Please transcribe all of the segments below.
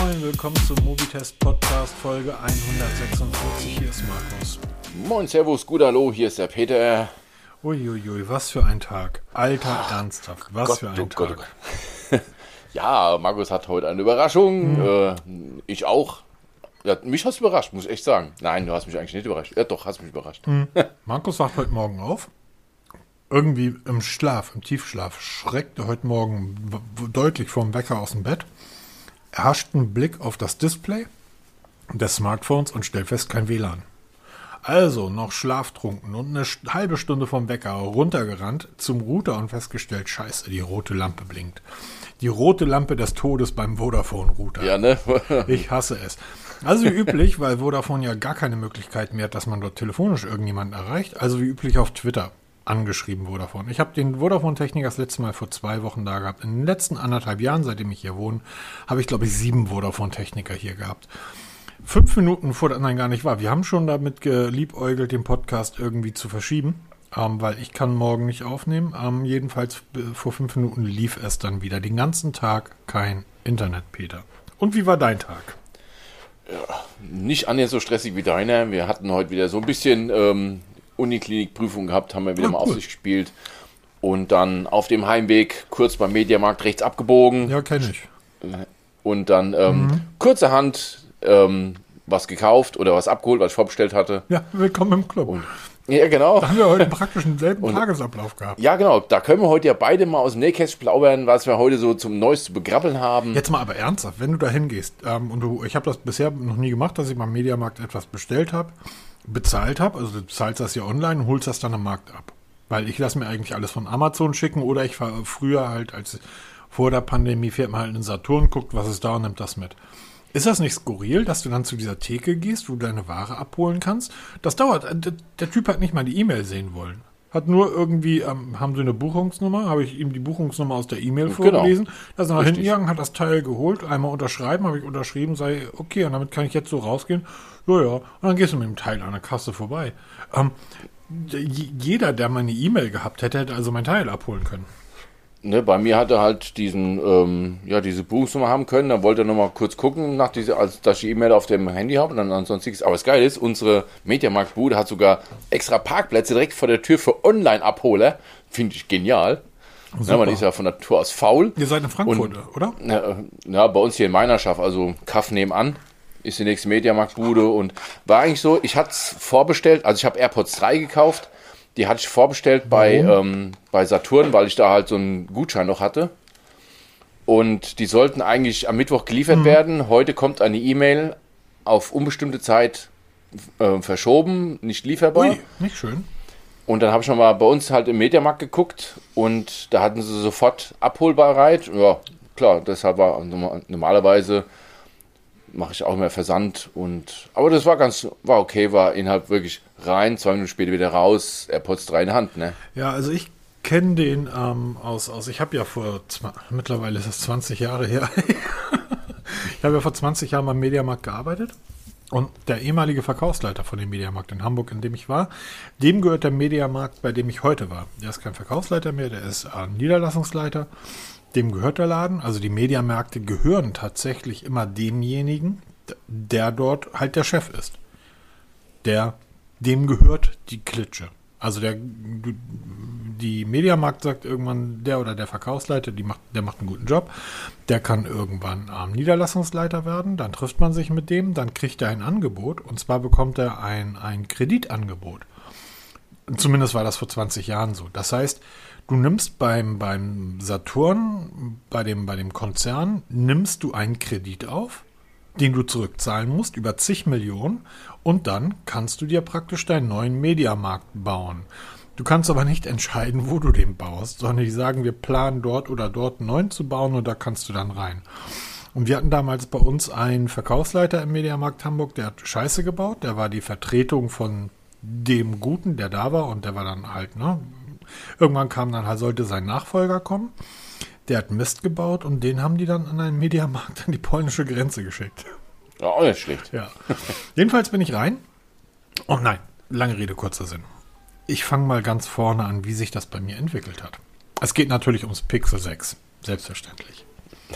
moin, willkommen zum Mobitest Podcast Folge 146. Hier ist Markus. Moin, Servus, gut, hallo, hier ist der Peter. Uiuiui, was für ein Tag. Alter, ernsthaft, was Gott, für ein oh Tag. Gott, oh Gott. ja, Markus hat heute eine Überraschung. Äh, ich auch. Ja, mich hast du überrascht, muss ich echt sagen. Nein, du hast mich eigentlich nicht überrascht. Ja, doch, hast mich überrascht. Markus wacht heute Morgen auf. Irgendwie im Schlaf, im Tiefschlaf, schreckte heute Morgen deutlich vom Wecker aus dem Bett. Er hascht einen Blick auf das Display des Smartphones und stellt fest, kein WLAN. Also noch schlaftrunken und eine halbe Stunde vom Wecker runtergerannt zum Router und festgestellt, scheiße, die rote Lampe blinkt. Die rote Lampe des Todes beim Vodafone-Router. Ja, ne? Ich hasse es. Also wie üblich, weil Vodafone ja gar keine Möglichkeit mehr hat, dass man dort telefonisch irgendjemanden erreicht. Also wie üblich auf Twitter angeschrieben Vodafone. Ich habe den Vodafone-Techniker das letzte Mal vor zwei Wochen da gehabt. In den letzten anderthalb Jahren, seitdem ich hier wohne, habe ich, glaube ich, sieben Vodafone-Techniker hier gehabt. Fünf Minuten vor der, nein, gar nicht wahr. Wir haben schon damit geliebäugelt, den Podcast irgendwie zu verschieben, ähm, weil ich kann morgen nicht aufnehmen. Ähm, jedenfalls äh, vor fünf Minuten lief es dann wieder. Den ganzen Tag kein Internet, Peter. Und wie war dein Tag? Nicht annähernd so stressig wie deiner. Wir hatten heute wieder so ein bisschen ähm, Uniklinikprüfung gehabt, haben wir wieder Ah, mal cool. auf sich gespielt. Und dann auf dem Heimweg kurz beim Mediamarkt rechts abgebogen. Ja, kenne ich. Und dann ähm, Mhm. kurzerhand ähm, was gekauft oder was abgeholt, was ich vorbestellt hatte. Ja, willkommen im Club. Und, ja, genau. Da haben wir heute praktisch denselben Tagesablauf gehabt. Ja, genau. Da können wir heute ja beide mal aus dem Nähkästchen plaudern, was wir heute so zum Neues zu begrabbeln haben. Jetzt mal aber ernsthaft, wenn du da hingehst ähm, und du, ich habe das bisher noch nie gemacht, dass ich beim Mediamarkt etwas bestellt habe, bezahlt habe, also du zahlst das ja online und holst das dann am Markt ab. Weil ich lasse mir eigentlich alles von Amazon schicken oder ich fahre früher halt, als vor der Pandemie, fährt man halt in den Saturn, guckt, was ist da und nimmt das mit. Ist das nicht skurril, dass du dann zu dieser Theke gehst, wo du deine Ware abholen kannst? Das dauert. äh, Der, Typ hat nicht mal die E-Mail sehen wollen. Hat nur irgendwie, ähm, haben sie eine Buchungsnummer, habe ich ihm die Buchungsnummer aus der E-Mail vorgelesen. Da ist er nach hinten gegangen, hat das Teil geholt, einmal unterschreiben, habe ich unterschrieben, sei okay, und damit kann ich jetzt so rausgehen. Ja, ja. Und dann gehst du mit dem Teil an der Kasse vorbei. Ähm, jeder, der meine E-Mail gehabt hätte, hätte also mein Teil abholen können. Ne, bei mir hat er halt diesen, ähm, ja, diese Buchungsnummer haben können. Dann wollte er nochmal kurz gucken, nach dieser, als dass ich die E-Mail auf dem Handy habe. Und dann ansonsten nichts. Aber das Geile ist, unsere Mediamarkt-Bude hat sogar extra Parkplätze direkt vor der Tür für Online-Abholer. Finde ich genial. Ne, man ist ja von Natur aus faul. Ihr seid in Frankfurt, oder? Ja, äh, bei uns hier in Meinerschaft, also Kaff nebenan, ist die nächste Mediamarktbude und war eigentlich so, ich hatte es vorbestellt, also ich habe AirPods 3 gekauft, die hatte ich vorbestellt bei, ähm, bei Saturn, weil ich da halt so einen Gutschein noch hatte. Und die sollten eigentlich am Mittwoch Mhm. geliefert werden. Heute kommt eine E-Mail auf unbestimmte Zeit äh, verschoben, nicht lieferbar. Ui, nicht schön. Und dann habe ich nochmal bei uns halt im Mediamarkt geguckt und da hatten sie sofort abholbereit. Ja, klar, deshalb war norma- normalerweise mache ich auch immer Versand und aber das war ganz war okay, war innerhalb wirklich rein, zwei Minuten später wieder raus, AirPods 3 in der Hand, ne? Ja, also ich kenne den ähm, aus, aus, ich habe ja vor, mittlerweile ist es 20 Jahre her, ich habe ja vor 20 Jahren beim Mediamarkt gearbeitet und der ehemalige Verkaufsleiter von dem Mediamarkt in Hamburg, in dem ich war, dem gehört der Mediamarkt, bei dem ich heute war. Der ist kein Verkaufsleiter mehr, der ist äh, Niederlassungsleiter. Dem gehört der Laden. Also die Mediamärkte gehören tatsächlich immer demjenigen, der dort halt der Chef ist. Der, dem gehört die Klitsche. Also der, die Mediamarkt sagt irgendwann, der oder der Verkaufsleiter, die macht, der macht einen guten Job. Der kann irgendwann ähm, Niederlassungsleiter werden. Dann trifft man sich mit dem, dann kriegt er ein Angebot. Und zwar bekommt er ein, ein Kreditangebot. Zumindest war das vor 20 Jahren so. Das heißt, du nimmst beim, beim Saturn, bei dem, bei dem Konzern, nimmst du einen Kredit auf, den du zurückzahlen musst über zig Millionen und dann kannst du dir praktisch deinen neuen Mediamarkt bauen. Du kannst aber nicht entscheiden, wo du den baust, sondern die sagen, wir planen dort oder dort einen neuen zu bauen und da kannst du dann rein. Und wir hatten damals bei uns einen Verkaufsleiter im Mediamarkt Hamburg, der hat Scheiße gebaut, der war die Vertretung von dem Guten, der da war und der war dann halt, ne? Irgendwann kam dann halt, sollte sein Nachfolger kommen. Der hat Mist gebaut und den haben die dann an einen Mediamarkt an die polnische Grenze geschickt. Ja, auch nicht schlecht. Ja. Jedenfalls bin ich rein. Oh nein, lange Rede, kurzer Sinn. Ich fange mal ganz vorne an, wie sich das bei mir entwickelt hat. Es geht natürlich ums Pixel 6. Selbstverständlich.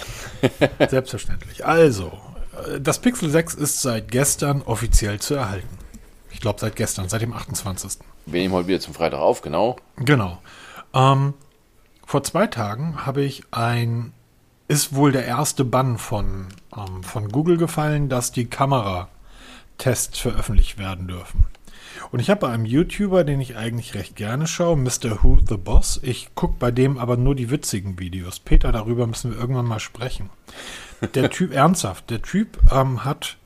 Selbstverständlich. Also, Äh, Das Pixel 6 ist seit gestern offiziell zu erhalten. Ich glaube seit gestern, seit dem 28. Wir nehmen heute wieder zum Freitag auf, genau. Genau. Ähm, vor zwei Tagen habe ich ein, ist wohl der erste Bann von, ähm, von Google gefallen, dass die Kameratests veröffentlicht werden dürfen. Und ich habe bei einem YouTuber, den ich eigentlich recht gerne schaue, Mr. Who the Boss. Ich gucke bei dem aber nur die witzigen Videos. Peter, darüber müssen wir irgendwann mal sprechen. Der Typ, ernsthaft, der Typ ähm, hat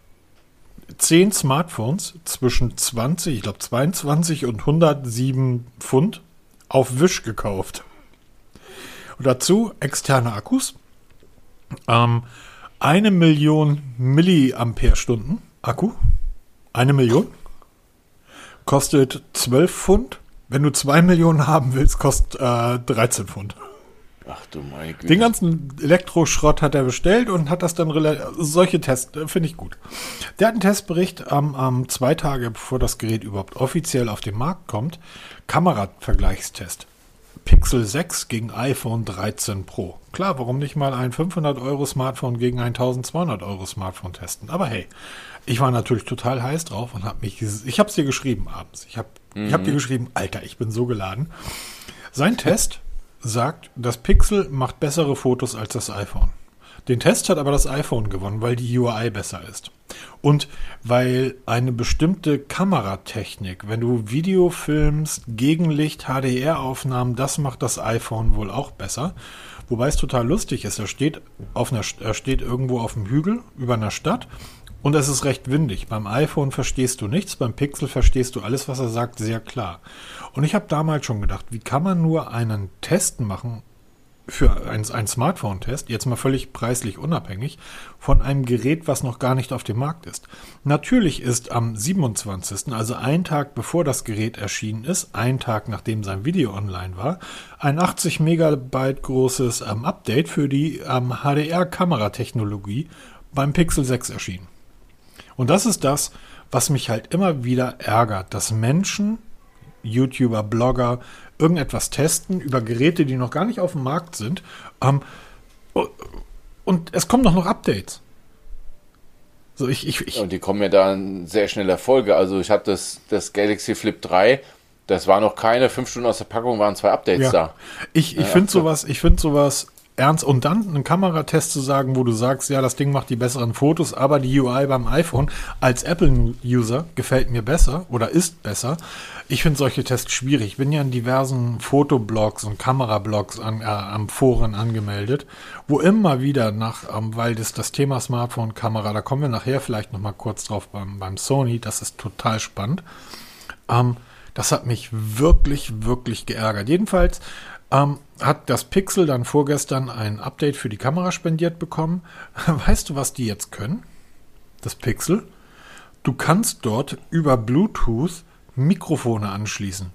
zehn Smartphones zwischen 20, ich glaube 22 und 107 Pfund auf Wisch gekauft. Und dazu externe Akkus, ähm, eine Million Milliampere-Stunden Akku, eine Million, kostet 12 Pfund. Wenn du 2 Millionen haben willst, kostet äh, 13 Pfund. Ach du meine Güte. Den ganzen Elektroschrott hat er bestellt und hat das dann rela- solche Tests, äh, finde ich gut. Der hat einen Testbericht am am zwei Tage bevor das Gerät überhaupt offiziell auf den Markt kommt. Kameravergleichstest. Pixel 6 gegen iPhone 13 Pro. Klar, warum nicht mal ein 500 Euro Smartphone gegen ein 1200 Euro Smartphone testen? Aber hey, ich war natürlich total heiß drauf und habe mich, ich habe es dir geschrieben abends. Ich habe ich hab dir geschrieben, Alter, ich bin so geladen. Sein Test sagt, das Pixel macht bessere Fotos als das iPhone. Den Test hat aber das iPhone gewonnen, weil die UI besser ist. Und weil eine bestimmte Kameratechnik, wenn du Video filmst, Gegenlicht, HDR-Aufnahmen, das macht das iPhone wohl auch besser. Wobei es total lustig ist. Er steht, auf einer, er steht irgendwo auf dem Hügel über einer Stadt und es ist recht windig. Beim iPhone verstehst du nichts, beim Pixel verstehst du alles, was er sagt, sehr klar. Und ich habe damals schon gedacht, wie kann man nur einen Test machen für einen, einen Smartphone-Test, jetzt mal völlig preislich unabhängig, von einem Gerät, was noch gar nicht auf dem Markt ist. Natürlich ist am 27., also ein Tag bevor das Gerät erschienen ist, ein Tag nachdem sein Video online war, ein 80 Megabyte großes ähm, Update für die ähm, HDR-Kameratechnologie beim Pixel 6 erschienen. Und das ist das, was mich halt immer wieder ärgert, dass Menschen, YouTuber, Blogger, irgendetwas testen über Geräte, die noch gar nicht auf dem Markt sind. Ähm, und es kommen doch noch Updates. So, ich, ich, ich, Und die kommen ja da in sehr schneller Folge. Also ich habe das, das Galaxy Flip 3, das war noch keine fünf Stunden aus der Packung, waren zwei Updates ja. da. ich, ich finde sowas, ich finde sowas ernst und dann einen Kameratest zu sagen, wo du sagst, ja, das Ding macht die besseren Fotos, aber die UI beim iPhone als Apple-User gefällt mir besser oder ist besser. Ich finde solche Tests schwierig. Ich bin ja in diversen Fotoblogs und Kamerablogs an, äh, am Foren angemeldet, wo immer wieder nach, ähm, weil das das Thema Smartphone-Kamera, da kommen wir nachher vielleicht noch mal kurz drauf beim, beim Sony, das ist total spannend. Ähm, das hat mich wirklich, wirklich geärgert. Jedenfalls ähm, hat das Pixel dann vorgestern ein Update für die Kamera spendiert bekommen. Weißt du, was die jetzt können? Das Pixel? Du kannst dort über Bluetooth Mikrofone anschließen.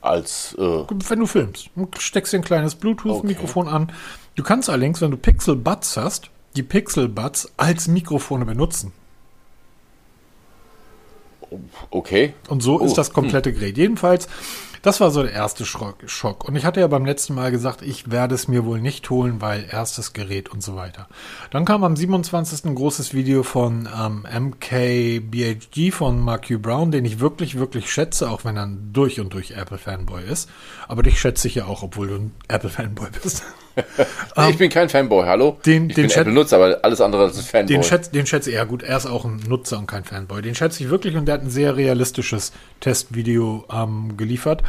Als äh, Wenn du filmst, steckst dir ein kleines Bluetooth-Mikrofon an. Du kannst allerdings, wenn du Pixel Buds hast, die Pixel Buds als Mikrofone benutzen. okay. Und so Oh, ist das komplette Gerät. Jedenfalls, das war so der erste Schock. Und ich hatte ja beim letzten Mal gesagt, ich werde es mir wohl nicht holen, weil erstes Gerät und so weiter. Dann kam am 27. ein großes Video von ähm, MKBHD von Mark Hugh Brown, den ich wirklich, wirklich schätze, auch wenn er durch und durch Apple-Fanboy ist. Aber dich schätze ich ja auch, obwohl du ein Apple-Fanboy bist. Ich bin kein Fanboy, hallo? den- ich den bin Chat- Apple-Nutzer, aber alles andere als ein Fanboy. Den, schätz, den schätze ich, ja gut, er ist auch ein Nutzer und kein Fanboy. Den schätze ich wirklich und der hat ein sehr realistisches Testvideo ähm, geliefert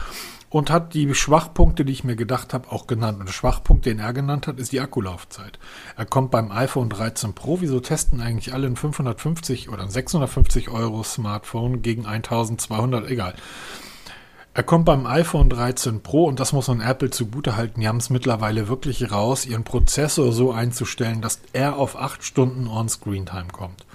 und hat die Schwachpunkte, die ich mir gedacht habe, auch genannt. Und der Schwachpunkt, den er genannt hat, ist die Akkulaufzeit. Er kommt beim iPhone 13 Pro. Wieso testen eigentlich alle ein 550 oder ein 650 Euro Smartphone gegen 1200? Egal. Er kommt beim iPhone 13 Pro und das muss man Apple zugutehalten. Die haben es mittlerweile wirklich raus, ihren Prozessor so einzustellen, dass er auf 8 Stunden On-Screen-Time kommt.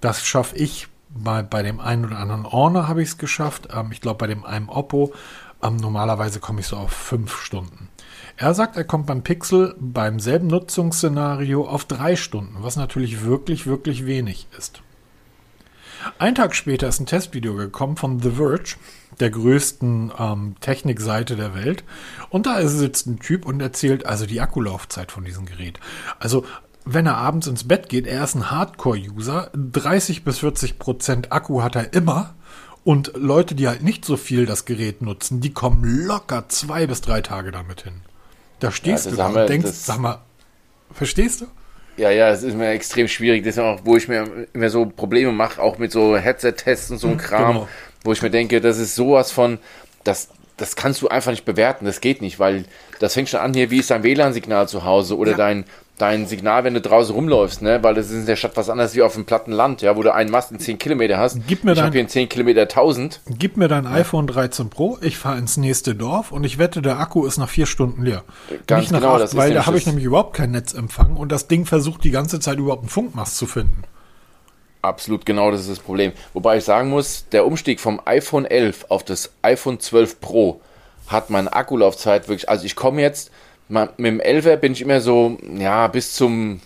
Das schaffe ich bei, bei dem einen oder anderen Honor habe ich es geschafft. Ähm, ich glaube, bei dem einen Oppo ähm, normalerweise komme ich so auf 5 Stunden. Er sagt, er kommt beim Pixel beim selben Nutzungsszenario auf 3 Stunden, was natürlich wirklich, wirklich wenig ist. Ein Tag später ist ein Testvideo gekommen von The Verge, der größten ähm, Technikseite der Welt. Und da sitzt ein Typ und erzählt also die Akkulaufzeit von diesem Gerät. Also wenn er abends ins Bett geht, er ist ein Hardcore-User, 30 bis 40 Prozent Akku hat er immer. Und Leute, die halt nicht so viel das Gerät nutzen, die kommen locker zwei bis drei Tage damit hin. Da stehst das du da und denkst, sag mal, verstehst du? Ja, ja, es ist mir extrem schwierig. Das ist auch, wo ich mir immer so Probleme mache, auch mit so Headset-Tests und so ein Kram, genau. wo ich mir denke, das ist sowas von, das, das kannst du einfach nicht bewerten. Das geht nicht, weil das fängt schon an hier, wie ist dein WLAN-Signal zu Hause oder Ja. dein, dein Signal, wenn du draußen rumläufst, ne? Weil das ist in der Stadt was anderes wie auf dem platten Land, ja, wo du einen Mast in 10 Kilometer hast. Gib mir ich habe hier in 10 Kilometer 1000. Gib mir dein iPhone 13 Pro, ich fahre ins nächste Dorf und ich wette, der Akku ist nach vier Stunden leer. Ganz Nicht nach genau, acht, das ist weil da habe ich nämlich überhaupt keinen Netzempfang und das Ding versucht die ganze Zeit überhaupt einen Funkmast zu finden. Absolut genau, das ist das Problem. Wobei ich sagen muss, der Umstieg vom iPhone 11 auf das iPhone 12 Pro hat meine Akkulaufzeit wirklich, also ich komme jetzt, mit dem 11er bin ich immer so, ja, bis zum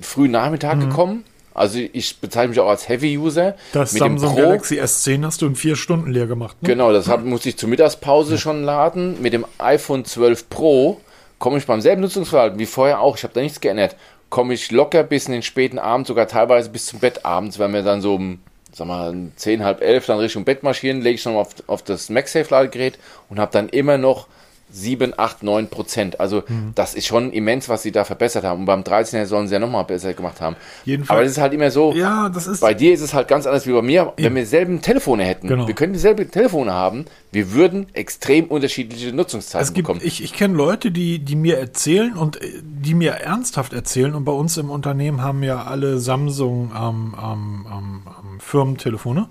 frühen Nachmittag Mhm. gekommen. Also ich bezeichne mich auch als Heavy-User. Das Mit dem Samsung Pro, Galaxy S10 hast du in vier Stunden leer gemacht. Ne? genau, das hab, musste ich zur Mittagspause schon laden. Mit dem iPhone 12 Pro komme ich beim selben Nutzungsverhalten wie vorher auch, ich habe da nichts geändert, komme ich locker bis in den späten Abend, sogar teilweise bis zum Bett abends, wenn wir dann so um, sag mal, 10, halb 11 dann Richtung Bett marschieren, lege ich nochmal auf, auf das MagSafe-Ladegerät und habe dann immer noch 7, 8, 9 Prozent. Also Mhm. das ist schon immens, was sie da verbessert haben. Und beim 13er sollen sie ja nochmal besser gemacht haben. Jedenfalls- Aber das ist halt immer so, Ja, das ist. bei dir ist es halt ganz anders wie bei mir. Wenn wir dieselben Telefone hätten, Genau. wir können dieselben Telefone haben, wir würden extrem unterschiedliche Nutzungszeiten es gibt, bekommen. ich, ich kenne Leute, die, die mir erzählen und äh, die mir ernsthaft erzählen, und bei uns im Unternehmen haben ja alle Samsung ähm, ähm, ähm, ähm, Firmentelefone,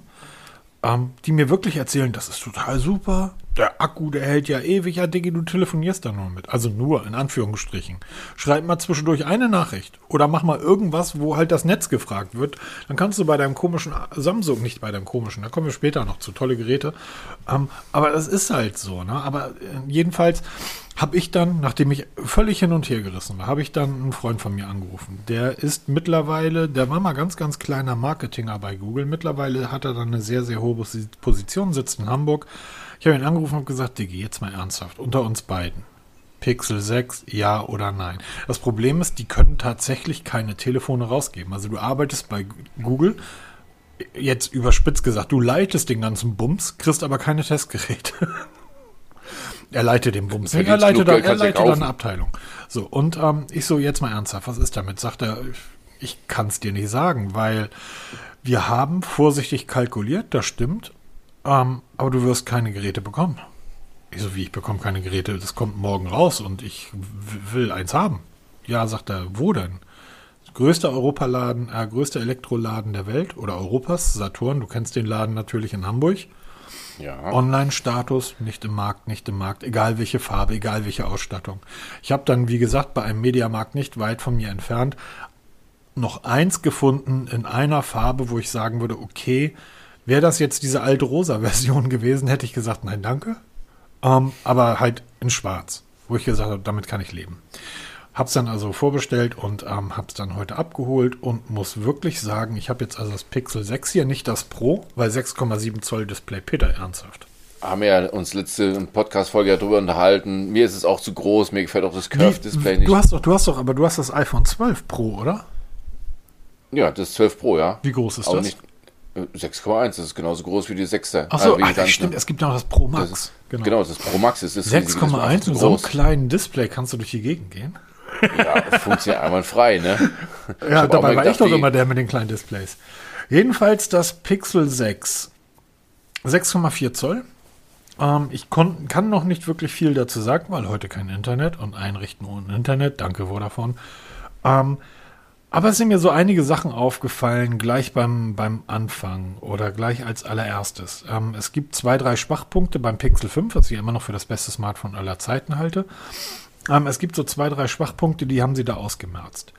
ähm, die mir wirklich erzählen, das ist total super. Der Akku, der hält ja ewig. Ja, Diggi, du telefonierst da nur mit. Also nur, in Anführungsstrichen. Schreib mal zwischendurch eine Nachricht. Oder mach mal irgendwas, wo halt das Netz gefragt wird. Dann kannst du bei deinem komischen Samsung, nicht bei deinem komischen, da kommen wir später noch zu, tolle Geräte. Ähm, aber das ist halt so, ne? Aber äh, jedenfalls habe ich dann, nachdem ich völlig hin und her gerissen war, habe ich dann einen Freund von mir angerufen. Der ist mittlerweile, der war mal ganz, ganz kleiner Marketinger bei Google. Mittlerweile hat er dann eine sehr, sehr hohe Posi- Position, sitzt in Hamburg. Ich habe ihn angerufen und gesagt, Diggi, jetzt mal ernsthaft, unter uns beiden. Pixel 6, ja oder nein. Das Problem ist, die können tatsächlich keine Telefone rausgeben. Also du arbeitest bei Google, jetzt überspitzt gesagt, du leitest den ganzen Bums, kriegst aber keine Testgeräte. er leitet den Bums. Er leitet, da, er leitet da eine Abteilung. So, und ähm, ich so, jetzt mal ernsthaft, was ist damit? Sagt er, ich kann es dir nicht sagen, weil wir haben vorsichtig kalkuliert, das stimmt, ähm, aber du wirst keine Geräte bekommen. Ich so, wie, ich bekomme keine Geräte, das kommt morgen raus und ich will eins haben. Ja, sagt er, wo denn? Größter Europaladen, äh, größter Elektroladen der Welt oder Europas, Saturn, du kennst den Laden natürlich in Hamburg. ja. Online-Status, nicht im Markt, nicht im Markt, egal welche Farbe, egal welche Ausstattung. Ich habe dann, wie gesagt, bei einem Mediamarkt nicht weit von mir entfernt noch eins gefunden in einer Farbe, wo ich sagen würde, okay, wäre das jetzt diese alte rosa Version gewesen, hätte ich gesagt, nein, danke. Ähm, aber halt in schwarz, wo ich gesagt habe, damit kann ich leben. Hab's dann also vorbestellt und ähm, hab's dann heute abgeholt und muss wirklich sagen, ich habe jetzt also das Pixel 6 hier, nicht das Pro, weil 6,7 Zoll Display, Peter, ernsthaft. haben wir ja uns letzte Podcast-Folge ja drüber unterhalten. Mir ist es auch zu groß, mir gefällt auch das Curve-Display nicht. Du hast doch, du hast doch, aber du hast das iPhone 12 Pro, oder? ja, das 12 Pro, ja. Wie groß ist Aber das? nicht 6,1, das ist genauso groß wie die 6er. Ach so, Äh, wie ach, gesagt, stimmt, ne? es gibt ja noch das Pro Das Max. ist, genau. das Pro Max ist, ist riesig, das ist einfach 6,1 zu mit so einem kleinen Display kannst du durch die Gegend gehen. Ja, funktioniert einwandfrei, ne? Ich Ja, auch dabei war ich gedacht, doch die- immer der mit den kleinen Displays. Jedenfalls das Pixel 6. 6,4 Zoll. Ähm, ich kann noch nicht wirklich viel dazu sagen, weil heute kein Internet und einrichten ohne Internet. Danke, Vodafone. Ähm, aber es sind mir so einige Sachen aufgefallen, gleich beim, beim Anfang oder gleich als allererstes. Ähm, es gibt zwei, drei Schwachpunkte beim Pixel 5, was ich immer noch für das beste Smartphone aller Zeiten halte. Ähm, es gibt so zwei, drei Schwachpunkte, die haben sie da ausgemerzt.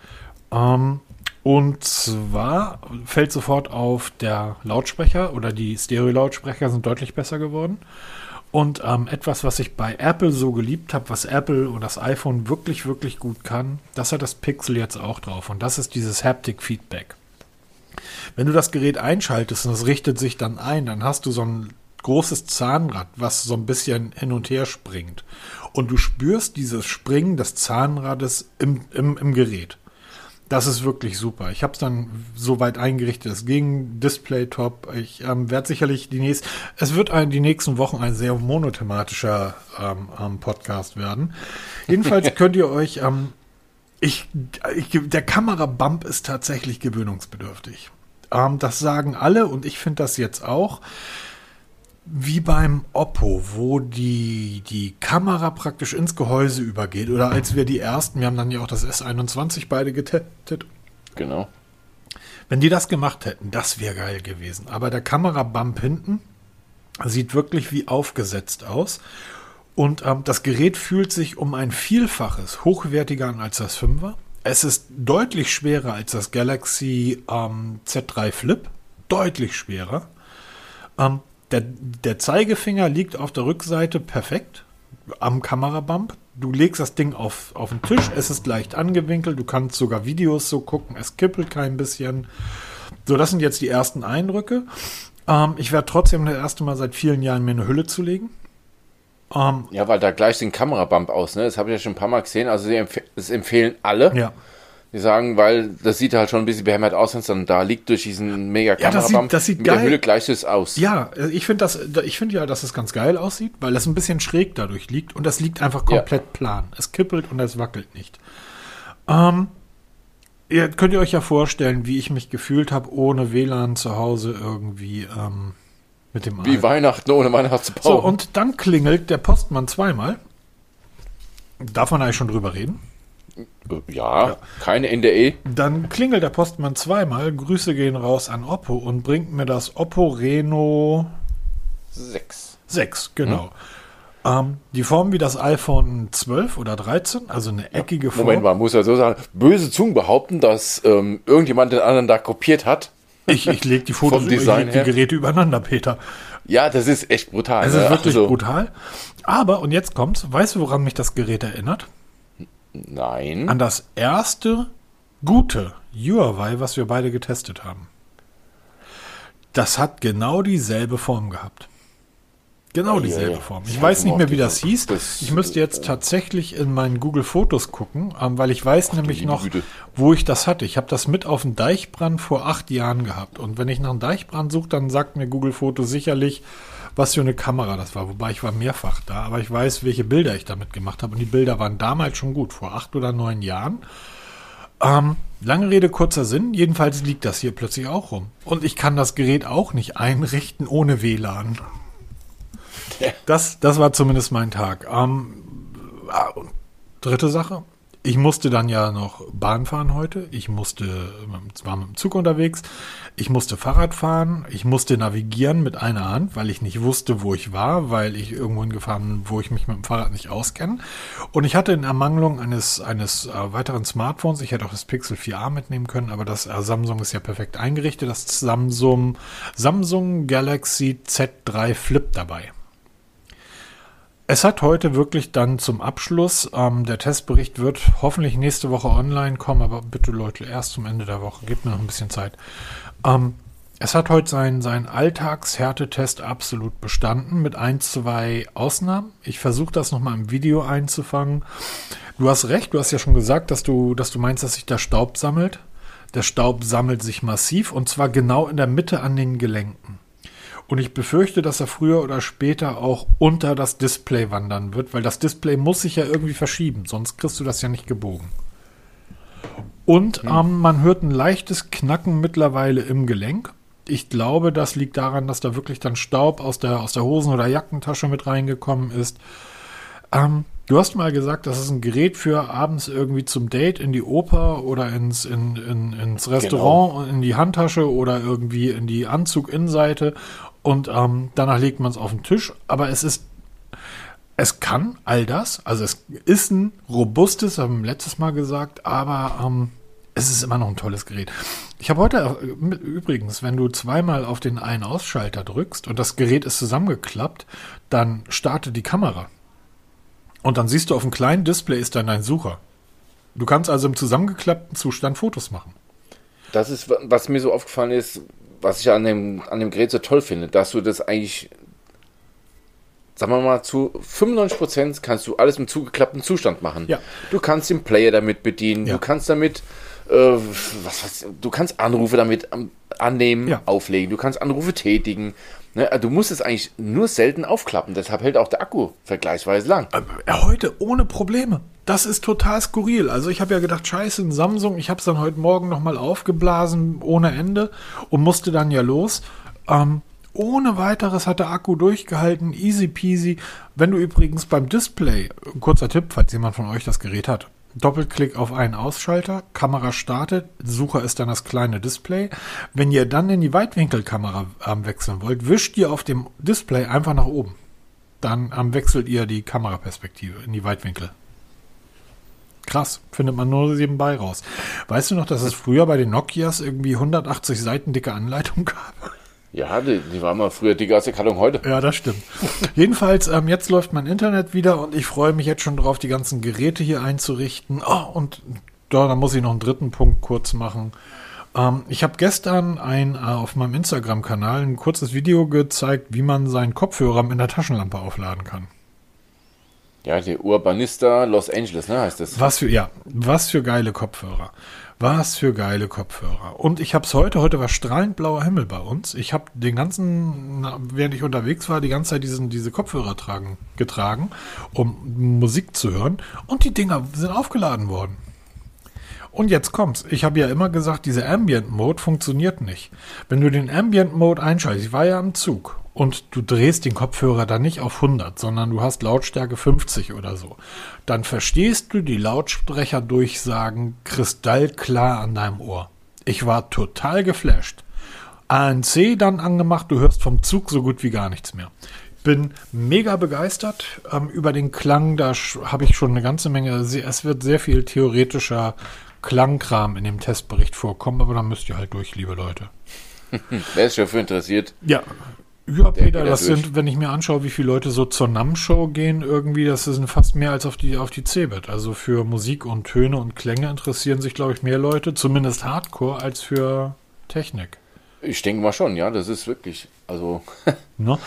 Ähm, und zwar fällt sofort auf, der Lautsprecher oder die Stereo-Lautsprecher sind deutlich besser geworden. Und ähm, etwas, was ich bei Apple so geliebt habe, was Apple und das iPhone wirklich, wirklich gut kann, das hat das Pixel jetzt auch drauf. Und das ist dieses Haptic Feedback. Wenn du das Gerät einschaltest und es richtet sich dann ein, dann hast du so ein großes Zahnrad, was so ein bisschen hin und her springt. Und du spürst dieses Springen des Zahnrades im, im, im Gerät. Das ist wirklich super. Ich habe es dann so weit eingerichtet. Es ging Display top. Ich ähm, werde sicherlich die nächsten. Es wird ein, die nächsten Wochen ein sehr monothematischer ähm, ähm, Podcast werden. Jedenfalls könnt ihr euch. Ähm, ich, ich, der Kamerabump ist tatsächlich gewöhnungsbedürftig. Ähm, das sagen alle und ich finde das jetzt auch wie beim Oppo, wo die, die Kamera praktisch ins Gehäuse übergeht. Oder als wir die ersten, wir haben dann ja auch das S21 beide getestet. Genau. Wenn die das gemacht hätten, das wäre geil gewesen. Aber der Kamerabump hinten sieht wirklich wie aufgesetzt aus. Und ähm, das Gerät fühlt sich um ein Vielfaches hochwertiger an als das 5er. Es ist deutlich schwerer als das Galaxy ähm, Z3 Flip. Deutlich schwerer. Ähm, der, der Zeigefinger liegt auf der Rückseite perfekt am Kamerabump. Du legst das Ding auf, auf den Tisch, es ist leicht angewinkelt, du kannst sogar Videos so gucken, es kippelt kein bisschen. So, das sind jetzt die ersten Eindrücke. Ähm, ich werde trotzdem das erste Mal seit vielen Jahren mir eine Hülle zulegen. Ähm, ja, weil da gleich den Kamerabump aus, ne? Das habe ich ja schon ein paar Mal gesehen. Also, empf das empfehlen alle. Ja. Die sagen, weil das sieht halt schon ein bisschen behämmert aus, wenn es dann da liegt durch diesen mega Ja, das sieht- das sieht Mit geil- der Hülle gleicht es aus. Ja, ich finde das, ich finde ja, dass es ganz geil aussieht, weil es ein bisschen schräg dadurch liegt und das liegt einfach Ja. komplett plan. Es kippelt und es wackelt nicht. Ähm, ihr könnt ihr euch ja vorstellen, wie ich mich gefühlt habe ohne WLAN zu Hause irgendwie ähm, mit dem Wie Al- Weihnachten ohne Weihnachtsbaum. So, und dann klingelt der Postmann zweimal. Darf man eigentlich schon drüber reden? Äh, ja, keine NDE. Dann klingelt der Postmann zweimal. Grüße gehen raus an Oppo und bringt mir das Oppo Reno 6. 6, genau. Ähm, die Form wie das iPhone 12 oder 13, also eine eckige Form. Moment mal, muss ja so sagen, böse Zungen behaupten, dass ähm, irgendjemand den anderen da kopiert hat. Ich, ich lege die Fotos, ich Design leg die. Geräte übereinander, Peter. Ja, das ist echt brutal. Es ne? ist wirklich Also, brutal. Aber, und jetzt kommt's, weißt du, woran mich das Gerät erinnert? Nein. An das erste gute Huawei, was wir beide getestet haben. Das hat genau dieselbe Form gehabt. Genau dieselbe. Form. Ich Ich weiß nicht mehr, wie das hieß. das- ich müsste jetzt tatsächlich in meinen Google Fotos gucken, ähm, weil ich weiß nämlich liebe noch, Güte. wo ich das hatte. Ich habe das mit auf dem Deichbrand vor acht Jahren gehabt. Und wenn ich nach einem Deichbrand suche, dann sagt mir Google Fotos sicherlich, was für eine Kamera das war. Wobei ich war mehrfach da, aber ich weiß, welche Bilder ich damit gemacht habe. Und die Bilder waren damals schon gut, vor acht oder neun Jahren. Ähm, lange Rede, kurzer Sinn. Jedenfalls liegt das hier plötzlich auch rum. Und ich kann das Gerät auch nicht einrichten ohne WLAN. Das, das war zumindest mein Tag. Ähm, ah, dritte Sache. Ich musste dann ja noch Bahn fahren heute. Ich musste, war mit dem Zug unterwegs. Ich musste Fahrrad fahren. Ich musste navigieren mit einer Hand, weil ich nicht wusste, wo ich war, weil ich irgendwo hingefahren bin, wo ich mich mit dem Fahrrad nicht auskenne. Und ich hatte in Ermangelung eines, eines äh, weiteren Smartphones, ich hätte auch das Pixel 4a mitnehmen können, aber das äh, Samsung ist ja perfekt eingerichtet, das Samsung, Samsung Galaxy Z3 Flip dabei. Es hat heute wirklich dann zum Abschluss, ähm, der Testbericht wird hoffentlich nächste Woche online kommen, aber bitte Leute, erst zum Ende der Woche, gebt mir noch ein bisschen Zeit. Ähm, es hat heute seinen, seinen Alltagshärtetest absolut bestanden, mit ein, zwei Ausnahmen. Ich versuche das nochmal im Video einzufangen. Du hast recht, du hast ja schon gesagt, dass du, dass du meinst, dass sich der Staub sammelt. Der Staub sammelt sich massiv und zwar genau in der Mitte an den Gelenken. Und ich befürchte, dass er früher oder später auch unter das Display wandern wird, weil das Display muss sich ja irgendwie verschieben, sonst kriegst du das ja nicht gebogen. Und ähm, man hört ein leichtes Knacken mittlerweile im Gelenk. Ich glaube, das liegt daran, dass da wirklich dann Staub aus der, aus der Hosen- oder Jackentasche mit reingekommen ist. Ähm, du hast mal gesagt, das ist ein Gerät für abends irgendwie zum Date in die Oper oder ins, in, in, ins Restaurant und in die Handtasche oder irgendwie in die Anzuginnenseite und ähm, danach legt man es auf den Tisch. Aber es ist, es kann all das. Also es ist ein robustes, haben wir letztes Mal gesagt, aber ähm, es ist immer noch ein tolles Gerät. Ich habe heute äh, übrigens, wenn du zweimal auf den Ein-Ausschalter drückst und das Gerät ist zusammengeklappt, dann startet die Kamera. Und dann siehst du auf dem kleinen Display ist dann dein Sucher. Du kannst also im zusammengeklappten Zustand Fotos machen. Das ist, was mir so aufgefallen ist, was ich an dem, an dem Gerät so toll finde, dass du das eigentlich, sagen wir mal, zu 95% kannst du alles im zugeklappten Zustand machen. Ja. Du kannst den Player damit bedienen, Ja. du kannst damit äh, was, was, du kannst Anrufe damit annehmen, Ja. auflegen, du kannst Anrufe tätigen. Ne? Du musst es eigentlich nur selten aufklappen, deshalb hält auch der Akku vergleichsweise lang. Äh, Heute ohne Probleme. Das ist total skurril. Also ich habe ja gedacht, scheiße, ein Samsung. Ich habe es dann heute Morgen nochmal aufgeblasen ohne Ende und musste dann ja los. Ähm, ohne weiteres hat der Akku durchgehalten, easy peasy. Wenn du übrigens beim Display, kurzer Tipp, falls jemand von euch das Gerät hat, Doppelklick auf einen Ausschalter, Kamera startet, Sucher ist dann das kleine Display. Wenn ihr dann in die Weitwinkelkamera ähm, wechseln wollt, wischt ihr auf dem Display einfach nach oben. Dann ähm, wechselt ihr die Kameraperspektive in die Weitwinkel. Krass, findet man nur nebenbei raus. Weißt du noch, dass es früher bei den Nokias irgendwie 180 Seiten dicke Anleitung gab? Ja, die, die war mal früher dicker als die Karton heute. Ja, das stimmt. Jedenfalls, ähm, jetzt läuft mein Internet wieder und ich freue mich jetzt schon drauf, die ganzen Geräte hier einzurichten. Oh, und da, da muss ich noch einen dritten Punkt kurz machen. Ähm, ich habe gestern ein, äh, auf meinem Instagram-Kanal ein kurzes Video gezeigt, wie man seinen Kopfhörer mit einer Taschenlampe aufladen kann. Ja, die Urbanista Los Angeles, ne, heißt das. Was für, ja, was für geile Kopfhörer. Was für geile Kopfhörer. Und ich habe es heute, heute war strahlend blauer Himmel bei uns. Ich habe den ganzen, während ich unterwegs war, die ganze Zeit diesen, diese Kopfhörer tragen, getragen, um Musik zu hören. Und die Dinger sind aufgeladen worden. Und jetzt kommt's. Ich habe ja immer gesagt, dieser Ambient Mode funktioniert nicht. Wenn du den Ambient Mode einschaltest, ich war ja am Zug und du drehst den Kopfhörer dann nicht auf 100, sondern du hast Lautstärke 50 oder so, dann verstehst du die Lautsprecherdurchsagen kristallklar an deinem Ohr. Ich war total geflasht. ANC dann angemacht, du hörst vom Zug so gut wie gar nichts mehr. Bin mega begeistert ähm, über den Klang, da habe ich schon eine ganze Menge, es wird sehr viel theoretischer Klangkram in dem Testbericht vorkommen, aber da müsst ihr halt durch, liebe Leute. Wer ist dafür interessiert? Ja. Ja, Peter, das durch. sind, wenn ich mir anschaue, wie viele Leute so zur NAM-Show gehen, irgendwie, das sind fast mehr als auf die, auf die Cebit. Also für Musik und Töne und Klänge interessieren sich, glaube ich, mehr Leute, zumindest Hardcore, als für Technik. Ich denke mal schon, ja, das ist wirklich, also, Ne?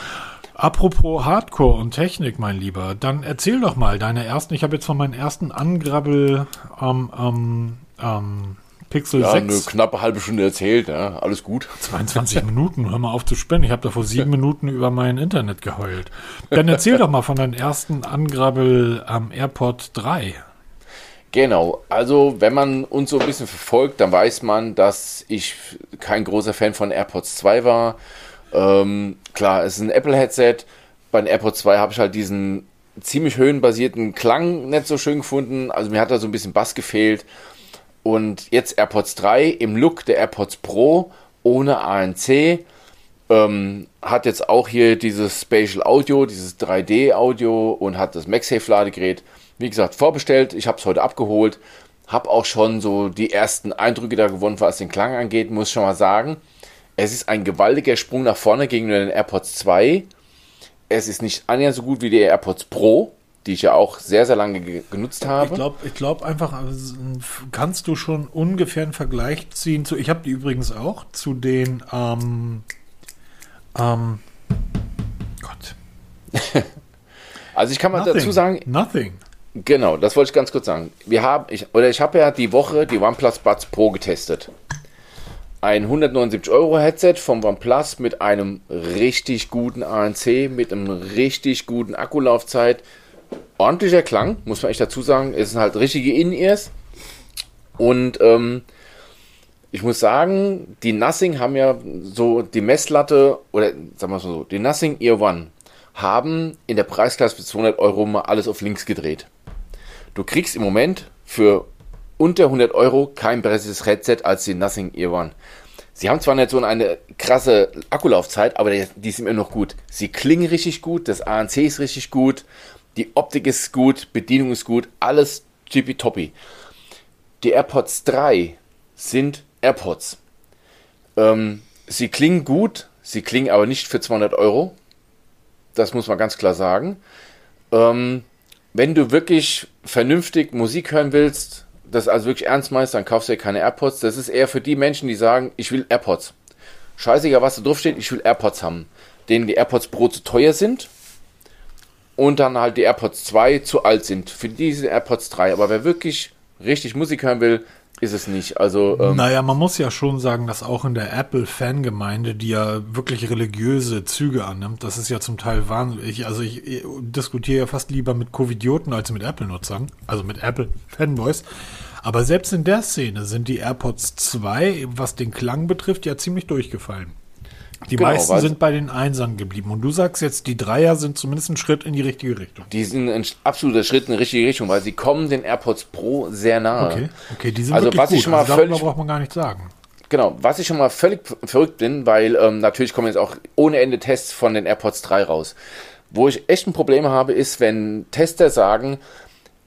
Apropos Hardcore und Technik, mein Lieber, dann erzähl doch mal deine ersten, ich habe jetzt von meinen ersten Angrabbel ähm, ähm, ähm, Pixel ja, eine 6, knappe halbe Stunde erzählt, ja, alles gut. 22 Minuten, hör mal auf zu spinnen, ich habe da vor sieben Minuten über mein Internet geheult. Dann erzähl doch mal von deinen ersten Angrabbel am AirPod 3. Genau, also wenn man uns so ein bisschen verfolgt, dann weiß man, dass ich kein großer Fan von AirPods 2 war. Ähm, klar, es ist ein Apple-Headset. Bei den AirPods 2 habe ich halt diesen ziemlich höhenbasierten Klang nicht so schön gefunden. Also mir hat da so ein bisschen Bass gefehlt. Und jetzt AirPods 3 im Look der AirPods Pro ohne ANC. Ähm, hat jetzt auch hier dieses Spatial Audio, dieses 3D-Audio und hat das MagSafe-Ladegerät. Wie gesagt, vorbestellt. Ich habe es heute abgeholt. Habe auch schon so die ersten Eindrücke da gewonnen, was den Klang angeht. Muss schon mal sagen, es ist ein gewaltiger Sprung nach vorne gegenüber den AirPods 2. Es ist nicht annähernd so gut wie die AirPods Pro, die ich ja auch sehr, sehr lange ge genutzt habe. Ich glaube ich glaub einfach, also, kannst du schon ungefähr einen Vergleich ziehen zu, ich habe die übrigens auch, zu den, ähm, ähm, Gott. also ich kann mal dazu sagen, Nothing. Genau, das wollte ich ganz kurz sagen. Wir haben, ich, oder ich habe ja die Woche die OnePlus Buds Pro getestet. Ein 179 Euro Headset vom OnePlus mit einem richtig guten ANC, mit einem richtig guten Akkulaufzeit. Ordentlicher Klang, muss man echt dazu sagen. Es sind halt richtige In-Ears. Und ähm, ich muss sagen, die Nothing haben ja so die Messlatte, oder sagen wir es mal so, die Nothing Ear One haben in der Preisklasse für 200 Euro mal alles auf links gedreht. Du kriegst im Moment für unter 100 Euro kein besseres Headset als die Nothing Ear One. Sie haben zwar nicht so eine krasse Akkulaufzeit, aber die sind immer noch gut. Sie klingen richtig gut, das ANC ist richtig gut, die Optik ist gut, Bedienung ist gut, alles tippitoppi. Die AirPods 3 sind AirPods. Ähm, sie klingen gut, sie klingen aber nicht für 200 Euro. Das muss man ganz klar sagen. Ähm, wenn du wirklich vernünftig Musik hören willst, das also wirklich ernst meinst, dann kaufst du dir keine AirPods. Das ist eher für die Menschen, die sagen, ich will AirPods. Scheißegal, was da drauf steht, ich will AirPods haben. Denen die AirPods Pro zu teuer sind und dann halt die AirPods 2 zu alt sind. Für diese AirPods 3. Aber wer wirklich richtig Musik hören will, ist es nicht. Also ähm, Naja, man muss ja schon sagen, dass auch in der Apple-Fangemeinde, die ja wirklich religiöse Züge annimmt, das ist ja zum Teil wahnsinnig. Also ich, ich diskutiere ja fast lieber mit Covidioten als mit Apple-Nutzern, also mit Apple-Fanboys. Aber selbst in der Szene sind die AirPods 2, was den Klang betrifft, ja ziemlich durchgefallen. Die Genau, meisten sind bei den Einsern geblieben. Und du sagst jetzt, die Dreier sind zumindest ein Schritt in die richtige Richtung. die sind ein absoluter Schritt in die richtige Richtung, weil sie kommen den AirPods Pro sehr nahe. Okay, okay, die sind Also wirklich was ich gut. schon mal also darüber völlig- braucht man gar nicht sagen. Genau, was ich schon mal völlig verrückt bin, weil ähm, natürlich kommen jetzt auch ohne Ende Tests von den AirPods 3 raus. Wo ich echt ein Problem habe, ist, wenn Tester sagen,